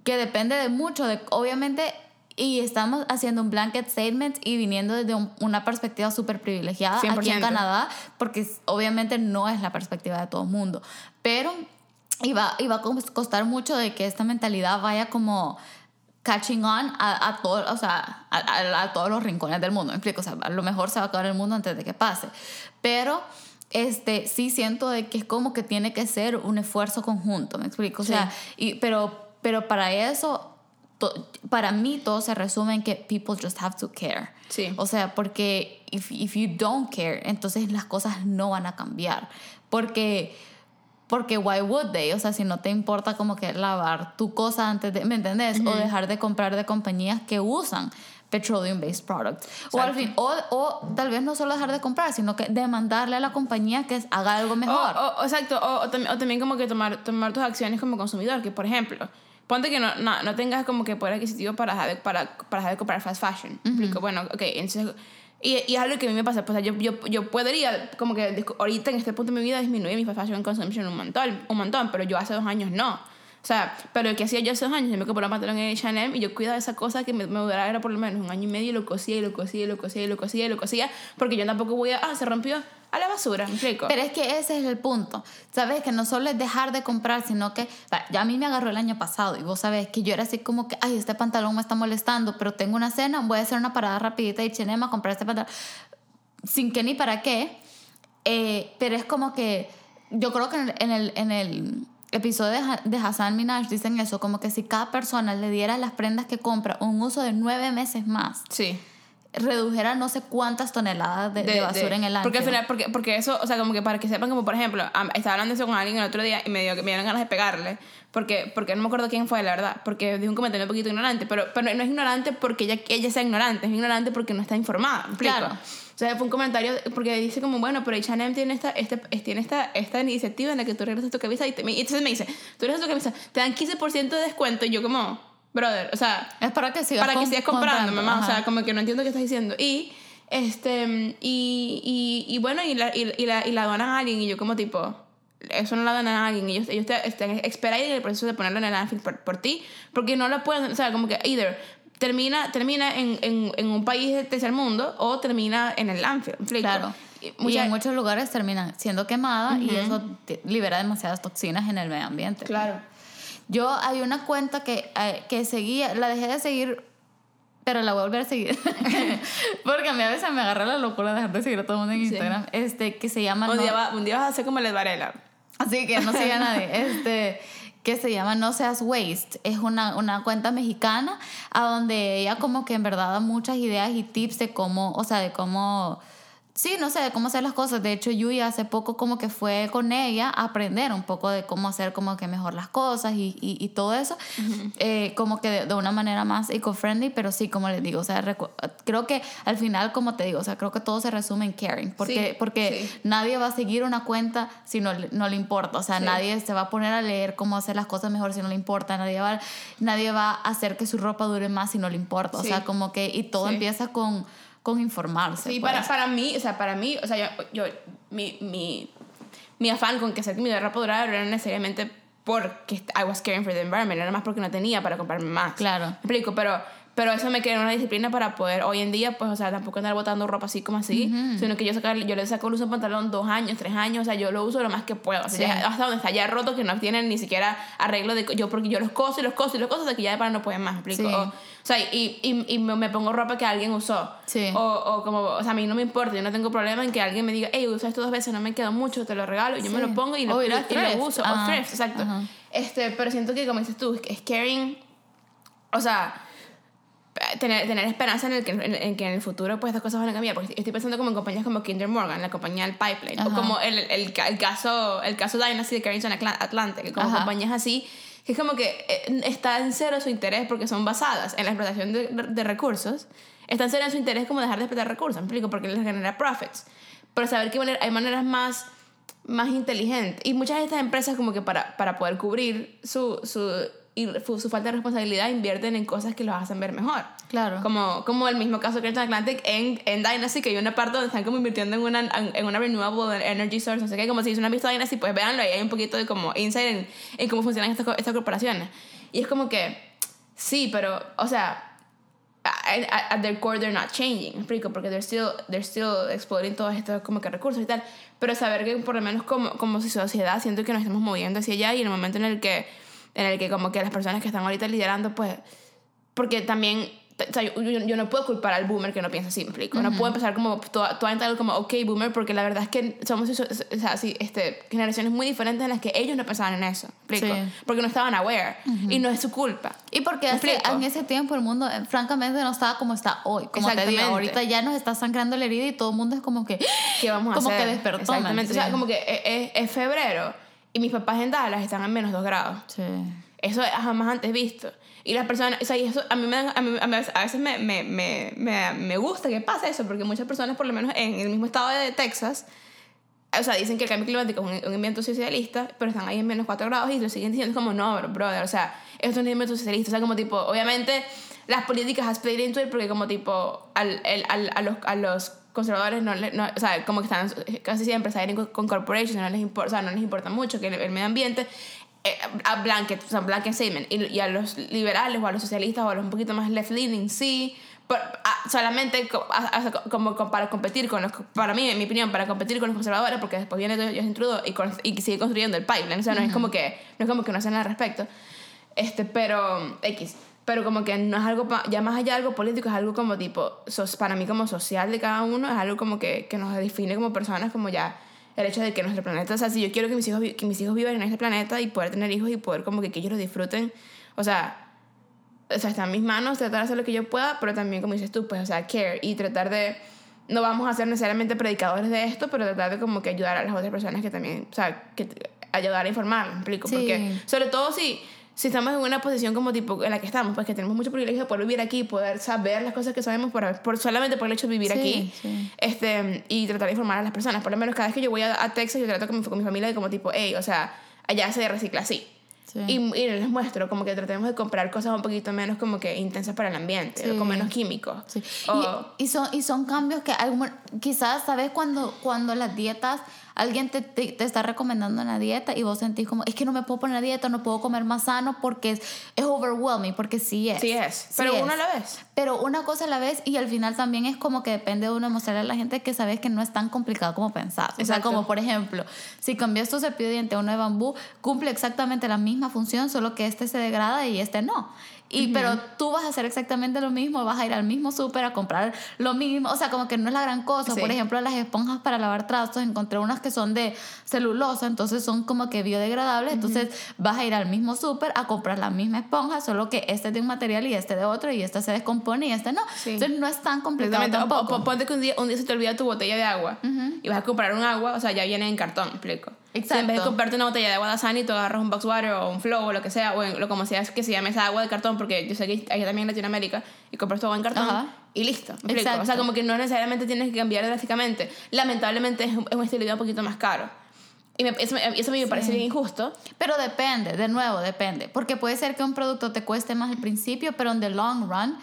que depende de mucho, de, obviamente, y estamos haciendo un blanket statement y viniendo desde un- una perspectiva súper privilegiada aquí en 100%. Canadá, porque obviamente no es la perspectiva de todo el mundo, pero iba, iba a cos- costar mucho de que esta mentalidad vaya como catching on a, a, todo, o sea, a, a- a todos los rincones del mundo. ¿Me explico? O sea, a lo mejor se va a acabar el mundo antes de que pase. Pero este, sí siento de que es como que tiene que ser un esfuerzo conjunto, ¿me explico? O sea, y, pero, pero para eso, to- para mí todo se resume en que people just have to care. Sí. O sea, porque if, if you don't care, entonces las cosas no van a cambiar. Porque porque why would they? O sea, si no te importa como que lavar tu cosa antes de, ¿me entendés? O dejar de comprar de compañías que usan petroleum based products. O al fin, o, o tal vez no solo dejar de comprar, sino que demandarle a la compañía que haga algo mejor. o- exacto, o, o también, o también como que tomar, tomar tus acciones como consumidor, que por ejemplo, ponte que no, no, no tengas como que poder adquisitivo para dejar de, para, para dejar de comprar fast fashion. ¿Me explico? Bueno, ok, entonces... Y, y es algo que a mí me pasa, pues o sea, yo, yo, yo podría como que ahorita en este punto de mi vida disminuir mi fast fashion consumption un montón, un montón, pero yo hace dos años no. O sea, pero que hacía yo hace dos años, yo me compré un pantalón en H&M y yo cuidaba esa cosa que me, me durara por lo menos un año y medio y lo cosía y lo cosía y lo cosía y lo cosía y lo cosía, porque yo tampoco voy a, ah, se rompió, a la basura, ¿me explico? Pero es que ese es el punto. Sabes que no solo es dejar de comprar, sino que ya a mí me agarró el año pasado y vos sabés que yo era así como que, ay, este pantalón me está molestando, pero tengo una cena, voy a hacer una parada rapidita y H&M a comprar este pantalón. Sin que ni para qué. Eh, pero es como que yo creo que en el, en el, episodio de Hassan Minaj dicen eso, como que si cada persona le diera las prendas que compra un uso de nueve meses más, sí. Redujera no sé cuántas toneladas de, de basura en el año. Porque al final, porque, porque eso, o sea, como que para que sepan, como por ejemplo, estaba hablando eso con alguien el otro día y me, dio, me dieron ganas de pegarle, porque, porque no me acuerdo quién fue, la verdad, porque dijo un comentario un poquito ignorante, pero, pero no es ignorante porque ella, ella sea ignorante, es ignorante porque no está informada. Claro. O sea, fue un comentario porque dice como, bueno, pero H&M tiene esta, este, tiene esta, esta iniciativa en la que tú regresas tu camisa y, te, y entonces me dice, tú regresas tu camisa, te dan 15% de descuento y yo como, brother, o sea... Es para que sigas, para que sigas comprando, mamá, o ajá. sea, como que no entiendo qué estás diciendo. Y, este, y, y, y bueno, y la, y, y la, y la donan a alguien y yo como tipo... Eso no la donan a alguien. Ellos, ellos te, están esperando en el proceso de ponerlo en el landfill por, por ti. Porque no la pueden... O sea, como que either termina, termina en, en, en un país del tercer mundo o termina en el landfill. ¿me explico? Claro. Y Y en muchos lugares terminan siendo quemadas y eso te- libera demasiadas toxinas en el medio ambiente. Claro. Yo hay una cuenta que, eh, que seguía, la dejé de seguir, pero la voy a volver a seguir. Porque a mí a veces me agarra la locura de dejar de seguir a todo el mundo en Sí. Instagram. Este, que se llama... Un, No- día va- un día vas a hacer como el Varela. Así que no siga nadie. Este, que se llama No Seas Waste. Es una, una cuenta mexicana a donde ella como que en verdad da muchas ideas y tips de cómo, o sea, de cómo... Sí, no sé, de cómo hacer las cosas. De hecho, Yui hace poco como que fue con ella a aprender un poco de cómo hacer como que mejor las cosas y, y, y todo eso. Eh, como que de, de una manera más eco-friendly, pero sí, como les digo, o sea, creo que al final, como te digo, o sea, creo que todo se resume en caring. Porque, Sí, porque sí. nadie va a seguir una cuenta si no, no le importa. O sea, Sí. nadie se va a poner a leer cómo hacer las cosas mejor si no le importa. Nadie va, nadie va a hacer que su ropa dure más si no le importa. O sea, como que, y todo empieza con, con informarse. Sí, pues. para, para mí, o sea, para mí, o sea, yo, yo mi, mi, mi afán con que que mi ropa durara no era necesariamente porque I was caring for the environment, era más porque no tenía para comprarme más. Claro. ¿Me explico? Pero, pero eso me creó una disciplina para poder hoy en día, pues, o sea, tampoco andar botando ropa así como así, sino que yo, sacar, yo le saco el uso de pantalón dos años, tres años, o sea, yo lo uso lo más que puedo. O sea, Sí. ya hasta donde está ya roto, que no tienen ni siquiera arreglo de... Yo, porque yo los coso y los coso y los coso hasta que ya de para no pueden más, ¿me explico? Sí. O, o sea, y, y, y me pongo ropa que alguien usó. Sí. O, o como, o sea, a mí no me importa, yo no tengo problema en que alguien me diga, hey, usa esto dos veces, no me quedó mucho, te lo regalo, y yo me lo pongo y lo, y lo uso. O thrift, exacto. Ajá. Este, pero siento que, como dices tú, es caring, o sea, tener, tener esperanza en, el que, en, en que en el futuro pues estas cosas van a cambiar. Porque estoy pensando como en compañías como Kinder Morgan, la compañía del Pipeline, o Ajá. como el, el, el caso, el caso Dynasty de Carrington Atla- Atlante, que como Ajá. compañías así, que es como que eh, está en cero su interés porque son basadas en la explotación de, de recursos, está en cero en su interés como dejar de explotar recursos, ¿me explico? Porque les genera profits. Pero saber que hay maneras más más inteligentes. Y muchas de estas empresas como que para, para poder cubrir su, su, y su falta de responsabilidad invierten en cosas que los hacen ver mejor. Claro. Como, como el mismo caso de Crescent Atlantic en, en Dynasty, que hay una parte donde están como invirtiendo en una, en una renewable energy source, no sé qué, como si no han visto Dynasty, pues véanlo, ahí hay un poquito de como insight en, en cómo funcionan estas, estas corporaciones. Y es como que, sí, pero, o sea, at, at- their core they're not changing, ¿me explico? Porque they're still, they're still exploring todos estos como que recursos y tal, pero saber que por lo menos como, como sociedad siento que nos estamos moviendo hacia allá y en el momento en el que, en el que como que las personas que están ahorita liderando, pues, porque también, o sea, yo, yo- no puedo culpar al boomer que no piensa así, ¿me explico? No puedo empezar como, toda, toda entitled como, ok, boomer, porque la verdad es que somos o sea, sí, este, generaciones muy diferentes en las que ellos no pensaban en eso, ¿me explico? Sí. Porque no estaban aware y no es su culpa. Y porque en ese tiempo el mundo, eh, francamente, no estaba como está hoy. Como te digo, ahorita ya nos está sangrando la herida y todo el mundo es como que. ¿Qué vamos a como hacer? que despertó. Exactamente. O sea, como que es, es- es febrero y mis papás en Dallas están en menos 2 grados. Sí. Eso es jamás antes visto. Y las personas, o sea, y eso a mí, me, dan- a mí, a veces me, me, me, me, gusta que pase eso, porque muchas personas, por lo menos en el mismo estado de Texas, o sea, dicen que el cambio climático es un, invento socialista, pero están ahí en menos 4 grados y lo siguen diciendo como, no, bro, brother, o sea, esto es un invento socialista. O sea, como tipo, obviamente las políticas has played into it porque como tipo, al, el, al, a, los, a los conservadores no, no o sea, como que están casi siempre salen con, corporations, no les, importa, o sea, no les importa mucho que el, el medio ambiente, a blanket, o sea, blanket statement, y, y a los liberales o a los socialistas o a los un poquito más left-leaning, sí, pero, ah, solamente co- a- a- como, como para competir con los, para mí, en mi opinión, para competir con los conservadores, porque después viene Justin Trudeau y, con- y sigue construyendo el pipeline, o sea, no es como que, no es como que no hacen nada al respecto, este, pero, X, pero como que no es algo, pa- ya más allá de algo político, es algo como tipo, sos, para mí como social de cada uno, es algo como que, que nos define como personas, como ya el hecho de que nuestro planeta, o sea, si yo quiero que mis hijos, que mis hijos vivan en este planeta y poder tener hijos y poder como que, que ellos lo disfruten, o sea, o sea, está en mis manos tratar de hacer lo que yo pueda, pero también, como dices tú, pues, o sea, care y tratar de, no vamos a ser necesariamente predicadores de esto, pero tratar de como que ayudar a las otras personas que también, o sea, que ayudar a informar, ¿me explico? Sí. Porque, sobre todo si, si estamos en una posición como tipo en la que estamos, pues que tenemos mucho privilegio de poder vivir aquí, poder saber las cosas que sabemos por, por solamente por el hecho de vivir Sí, aquí sí. este y tratar de informar a las personas. Por lo menos cada vez que yo voy a, a Texas, yo trato con mi, con mi familia de como tipo, hey, o sea, allá se recicla así. Sí. Y, y les muestro como que tratemos de comprar cosas un poquito menos como que intensas para el ambiente, Sí. o con menos químicos. Sí. O- Y, y son, y son cambios que algún- quizás, ¿sabes? Cuando, cuando las dietas, alguien te, te, te está recomendando una dieta y vos sentís como, es que no me puedo poner a dieta, no puedo comer más sano porque es, es overwhelming, porque sí es. sí es, Sí pero es. uno a la vez. Pero una cosa a la vez y al final también es como que depende de uno mostrarle a la gente que sabes que no es tan complicado como pensás. O sea, como por ejemplo, si cambias tu cepillo de diente a uno de bambú, cumple exactamente la misma función, solo que este se degrada y este no. Y, Pero tú vas a hacer exactamente lo mismo, vas a ir al mismo súper a comprar lo mismo, o sea, como que no es la gran cosa. Sí. Por ejemplo, las esponjas para lavar trastos, encontré unas que son de celulosa, entonces son como que biodegradables, entonces vas a ir al mismo súper a comprar la misma esponja, solo que este es de un material y este de otro, y este se descompone y este no. Sí. Entonces no es tan complicado. O- o- ponte que un día, un día se te olvida tu botella de agua y vas a comprar un agua, o sea, ya viene en cartón, ¿me explico. O sea, en vez de Exacto. comprarte una botella de agua Dasani, tú agarras un box water o un flow o lo que sea, o en- lo como sea que se llame esa agua de cartón, porque yo sé que hay también en Latinoamérica y compras tu agua en cartón Ajá. y listo. Exacto. O sea, como que no necesariamente tienes que cambiar drásticamente. Lamentablemente es un, es un estilo de vida un poquito más caro. Y me- eso, eso a mí me parece bien injusto. Pero depende, de nuevo, depende. Porque puede ser que un producto te cueste más al principio, pero en the long run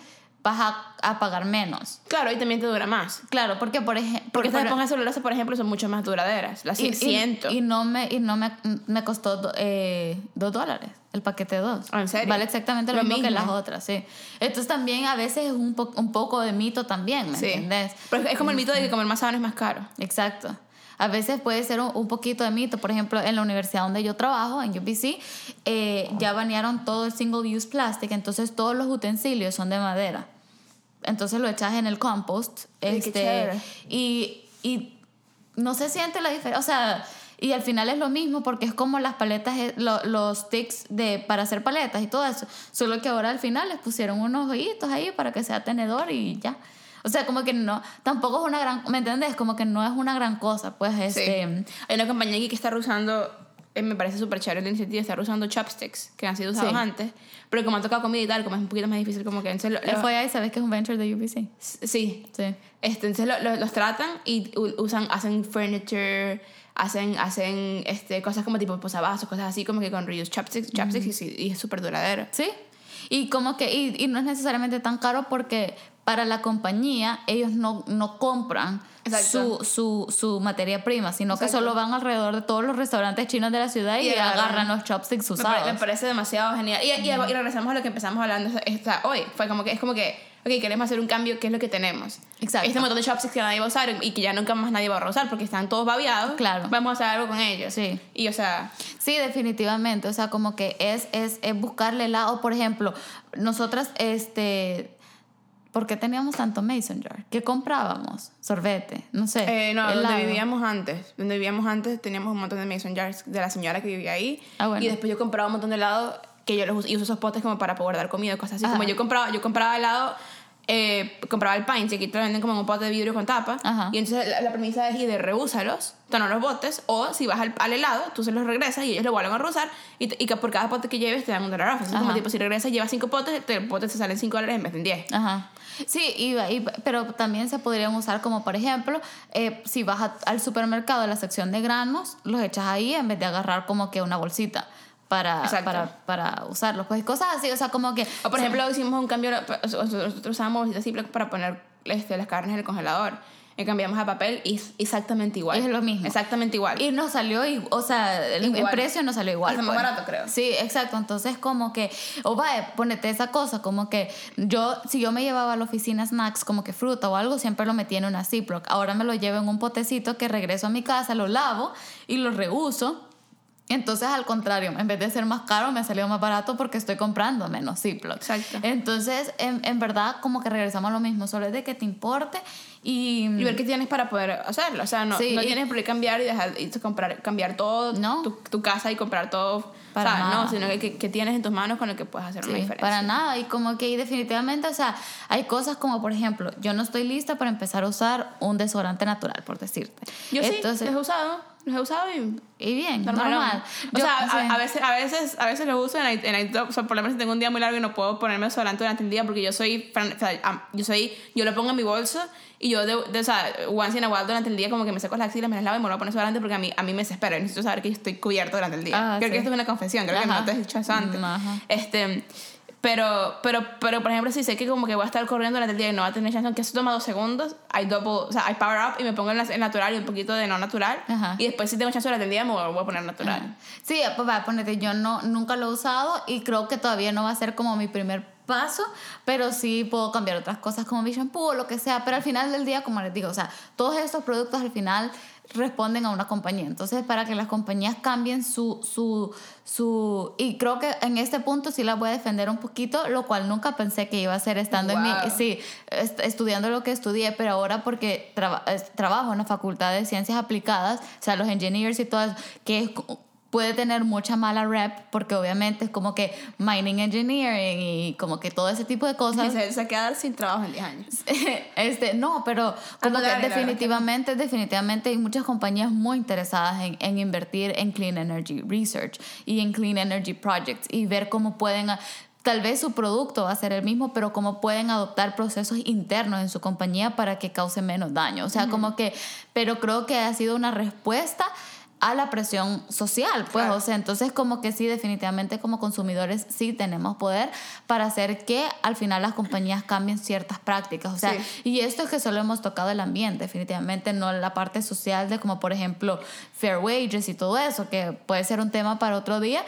vas a, a pagar menos. Claro, y también te dura más. Claro, porque por ejemplo... Porque estas esponjas celulosas, por ejemplo, son mucho más duraderas. Las y, siento. y, y no me, y no me, me costó do- eh, dos dólares el paquete de dos. Ah, ¿en serio? Vale exactamente lo, Lo mismo, que las otras, sí. Entonces también a veces es un, po- un poco de mito también, ¿me Sí. entiendes? Pero es como el mito de que comer más sano es más caro. Exacto. A veces puede ser un, un poquito de mito. Por ejemplo, en la universidad donde yo trabajo, en UBC, eh, ya banearon todo el single use plastic, entonces todos los utensilios son de madera. Entonces lo echas en el compost. Ay, este, y, y no se siente la diferencia. O sea, y al final es lo mismo porque es como las paletas, eh, lo- los sticks de, para hacer paletas y todo eso. Solo que ahora al final les pusieron unos hoyitos ahí para que sea tenedor y ya. O sea, como que no, tampoco es una gran, ¿me entiendes? Como que no es una gran cosa, pues Sí. este... Hay una compañía aquí que está usando, eh, me parece súper chévere la iniciativa, está usando chopsticks que han sido usados Sí. antes, pero como han tocado comida y tal, como es un poquito más difícil, como que entonces lo- FYI, ¿sabes que es un venture de UBC? sí, Sí. este, entonces lo- lo- los tratan y usan, hacen furniture, hacen, hacen este, cosas como tipo posavasos, cosas así como que con reuse chopsticks, chopsticks y es súper duradero. Sí. Y como que, y, y no es necesariamente tan caro porque para la compañía ellos no, no compran su, su, su materia prima, sino que solo van alrededor de todos los restaurantes chinos de la ciudad y, Y agarran. los chopsticks usados. me parece demasiado genial. Y, y, y regresamos a lo que empezamos hablando esta, hoy. Fue como que es como que, ok, queremos hacer un cambio, ¿qué es lo que tenemos? Exacto. Este montón de chopsticks que nadie va a usar y que ya nunca más nadie va a usar porque están todos babeados. Claro. Vamos a hacer algo con ellos. Sí. Y o sea, Sí, definitivamente. O sea, como que es, es, es buscarle el lado. Por ejemplo, nosotras, este. ¿Por qué teníamos tanto Mason jar? ¿Qué comprábamos? Sorbete, no sé. eh, no, donde helado. vivíamos antes. Donde vivíamos antes teníamos un montón de mason jars de la señora que vivía ahí. Ah, bueno. Y después yo compraba un montón de helado que yo los uso, y uso esos potes como para guardar comida y cosas así. Ajá. Como yo compraba, yo compraba helado. Eh, compraba el pint, y aquí te lo venden como en un pote de vidrio con tapa. Ajá. Y entonces la, la premisa es ir de reúsalos, tú no los botes, o si vas al, al helado, tú se los regresas y ellos lo vuelven a reusar. Y, y que por cada pote que lleves te dan un dólar off. Entonces, como tipo, si regresas y llevas cinco potes, te- el pote te salen cinco dólares en vez de en diez. Ajá. Sí, iba, iba, pero también se podrían usar como, por ejemplo, eh, si vas a- al supermercado de la sección de granos, los echas ahí en vez de agarrar como que una bolsita para, para, para usarlos. Pues cosas así, o sea, como que... O por ejemplo, hicimos un cambio, nosotros usábamos bolsitas simples para poner este, las carnes en el congelador. Y cambiamos a papel y es exactamente igual. Es lo mismo. Exactamente igual. Y nos salió, o sea, el, el precio nos salió igual. Más pues. barato, creo. Sí, exacto. Entonces, como que, o vaya, ponete esa cosa, como que yo, si yo me llevaba a la oficina snacks, como que fruta o algo, siempre lo metía en una Ziploc. Ahora me lo llevo en un potecito que regreso a mi casa, lo lavo y lo reuso. Entonces, al contrario, en vez de ser más caro, me salió más barato porque estoy comprando menos Ziploc. Exacto. Entonces, en, en verdad, como que regresamos a lo mismo, solo es de que te importe y... Y ver qué tienes para poder hacerlo. O sea, no, Sí, no tienes por qué cambiar y dejar y comprar, cambiar todo No. tu, tu casa y comprar todo. Para o sea, nada. no, sino que, que, tienes en tus manos con lo que puedes hacer una Sí, diferencia. para nada. Y como que definitivamente, o sea, hay cosas como, por ejemplo, yo no estoy lista para empezar a usar un desodorante natural, por decirte. Yo sí, Entonces, los he usado. los he usado y Y bien, normal. normal. O Yo- sea, a- sí. a, veces, a veces, a veces los uso en el, en el o sea, por lo menos si tengo un día muy largo y no puedo ponerme desodorante durante el día porque yo soy, o sea, yo soy, yo lo pongo en mi bolso y yo, de, de- o sea, once in a while durante el día como que me saco las axilas, me las lavo y me vuelvo a poner desodorante porque a mí, a mí me desespera, necesito saber que yo estoy cubierto durante el día. Ah, creo sí. que esto es una confesión, creo que Ajá. no te he dicho eso antes. Ajá. Este, pero, pero, pero, por ejemplo, si sé que como que voy a estar corriendo durante el día y no va a tener chance, aunque eso toma dos segundos, hay double, o sea, hay power up y me pongo en, en natural y un poquito de no natural. Ajá. Y después si tengo chance durante el día me voy a poner natural. Sí, pues va, ponete, yo no, nunca lo he usado y creo que todavía no va a ser como mi primer paso, pero sí puedo cambiar otras cosas como mi shampoo o lo que sea, pero al final del día, como les digo, o sea, todos estos productos al final responden a una compañía. Entonces, para que las compañías cambien su, su, su... Y creo que en este punto sí la voy a defender un poquito, lo cual nunca pensé que iba a ser estando en mi... Sí, est- estudiando lo que estudié, pero ahora porque traba- trabajo en la Facultad de Ciencias Aplicadas, o sea, los engineers y todo eso, que es puede tener mucha mala rep porque obviamente es como que mining engineering y como que todo ese tipo de Y cosas se, se queda sin trabajo en 10 años. este, no, pero como que definitivamente, definitivamente hay muchas compañías muy interesadas en, en invertir en clean energy research y en clean energy projects y ver cómo pueden Tal vez su producto va a ser el mismo, pero cómo pueden adoptar procesos internos en su compañía para que cause menos daño. O sea, como que, pero creo que ha sido una respuesta a la presión social, pues, Claro. o sea, entonces como que sí, definitivamente como consumidores sí tenemos poder para hacer que al final las compañías cambien ciertas prácticas, o sea, Sí. y esto es que solo hemos tocado el ambiente, definitivamente no la parte social de como por ejemplo fair wages y todo eso, que puede ser un tema para otro día,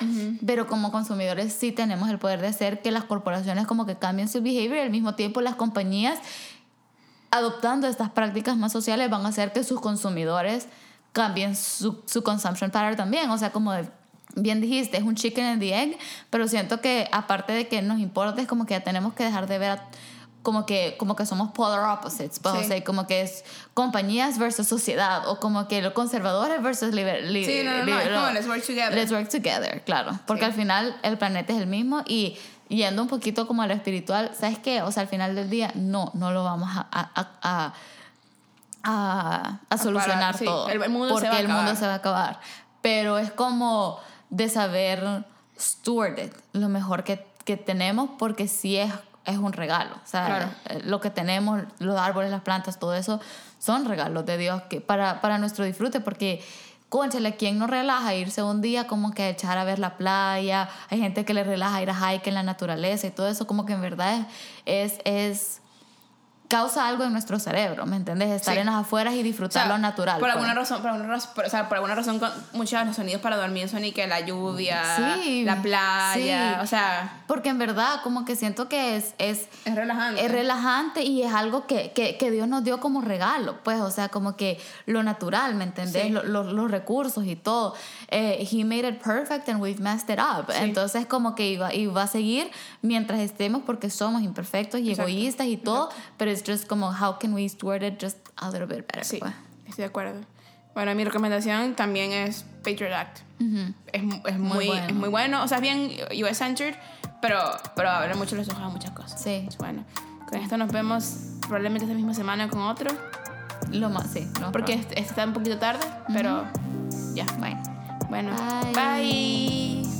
pero como consumidores sí tenemos el poder de hacer que las corporaciones como que cambien su behavior y al mismo tiempo las compañías adoptando estas prácticas más sociales van a hacer que sus consumidores cambien su, su consumption pattern también. O sea, como de- bien dijiste, es un chicken and the egg, pero siento que aparte de que nos importa, es como que ya tenemos que dejar de ver a- como que, como que somos polar opposites, pues, Sí. o sea, como que es compañías versus sociedad, o como que los conservadores versus liber, li- Sí, no, no, no, como let's work together. Let's work together, claro. Porque Sí. al final el planeta es el mismo y yendo un poquito como a lo espiritual, ¿sabes qué? O sea, al final del día, no, no lo vamos a, a, a, a, solucionar sí, todo. el- el mundo se porque va a el mundo se va a acabar. Pero es como de saber steward it, lo mejor que, que tenemos, porque sí es, es un regalo. O sea, Claro. eh, lo que tenemos, los árboles, las plantas, todo eso, son regalos de Dios que para, para nuestro disfrute, porque, conchale, ¿quién no relaja irse un día como que a echar a ver la playa? Hay gente que le relaja ir a hike en la naturaleza y todo eso, como que en verdad es, es, es- causa algo en nuestro cerebro, ¿me entiendes? Estar Sí. en las afueras y disfrutar O sea, lo natural. Por pues. alguna razón, por alguna razón, por, o sea, por alguna razón con- muchos de los sonidos para dormir son y que la lluvia, Sí, la playa, sí. o sea, Porque en verdad, como que siento que es, es, es relajante. es relajante y es algo que, que, que Dios nos dio como regalo, pues, o sea, como que lo natural, ¿me entendés? Lo- lo- los recursos y todo. Eh, he made it perfect and we've messed it up. Sí. Entonces, como que iba, va a seguir mientras estemos porque somos imperfectos y Exacto, egoístas y todo, pero es just como, how can we steward it just a little bit better? Sí, pues. estoy de acuerdo. Bueno, mi recomendación también es Patriot Act. es, mu- es muy, bueno. es muy bueno. O sea, es bien US-centered, pero, pero abre mucho los ojos a muchas cosas. Sí. Es bueno. Con esto nos vemos probablemente esta misma semana con otro. Lo más, sí. lo más Porque probable. este, este está un poquito tarde, pero ya. Bueno. Bueno, bye.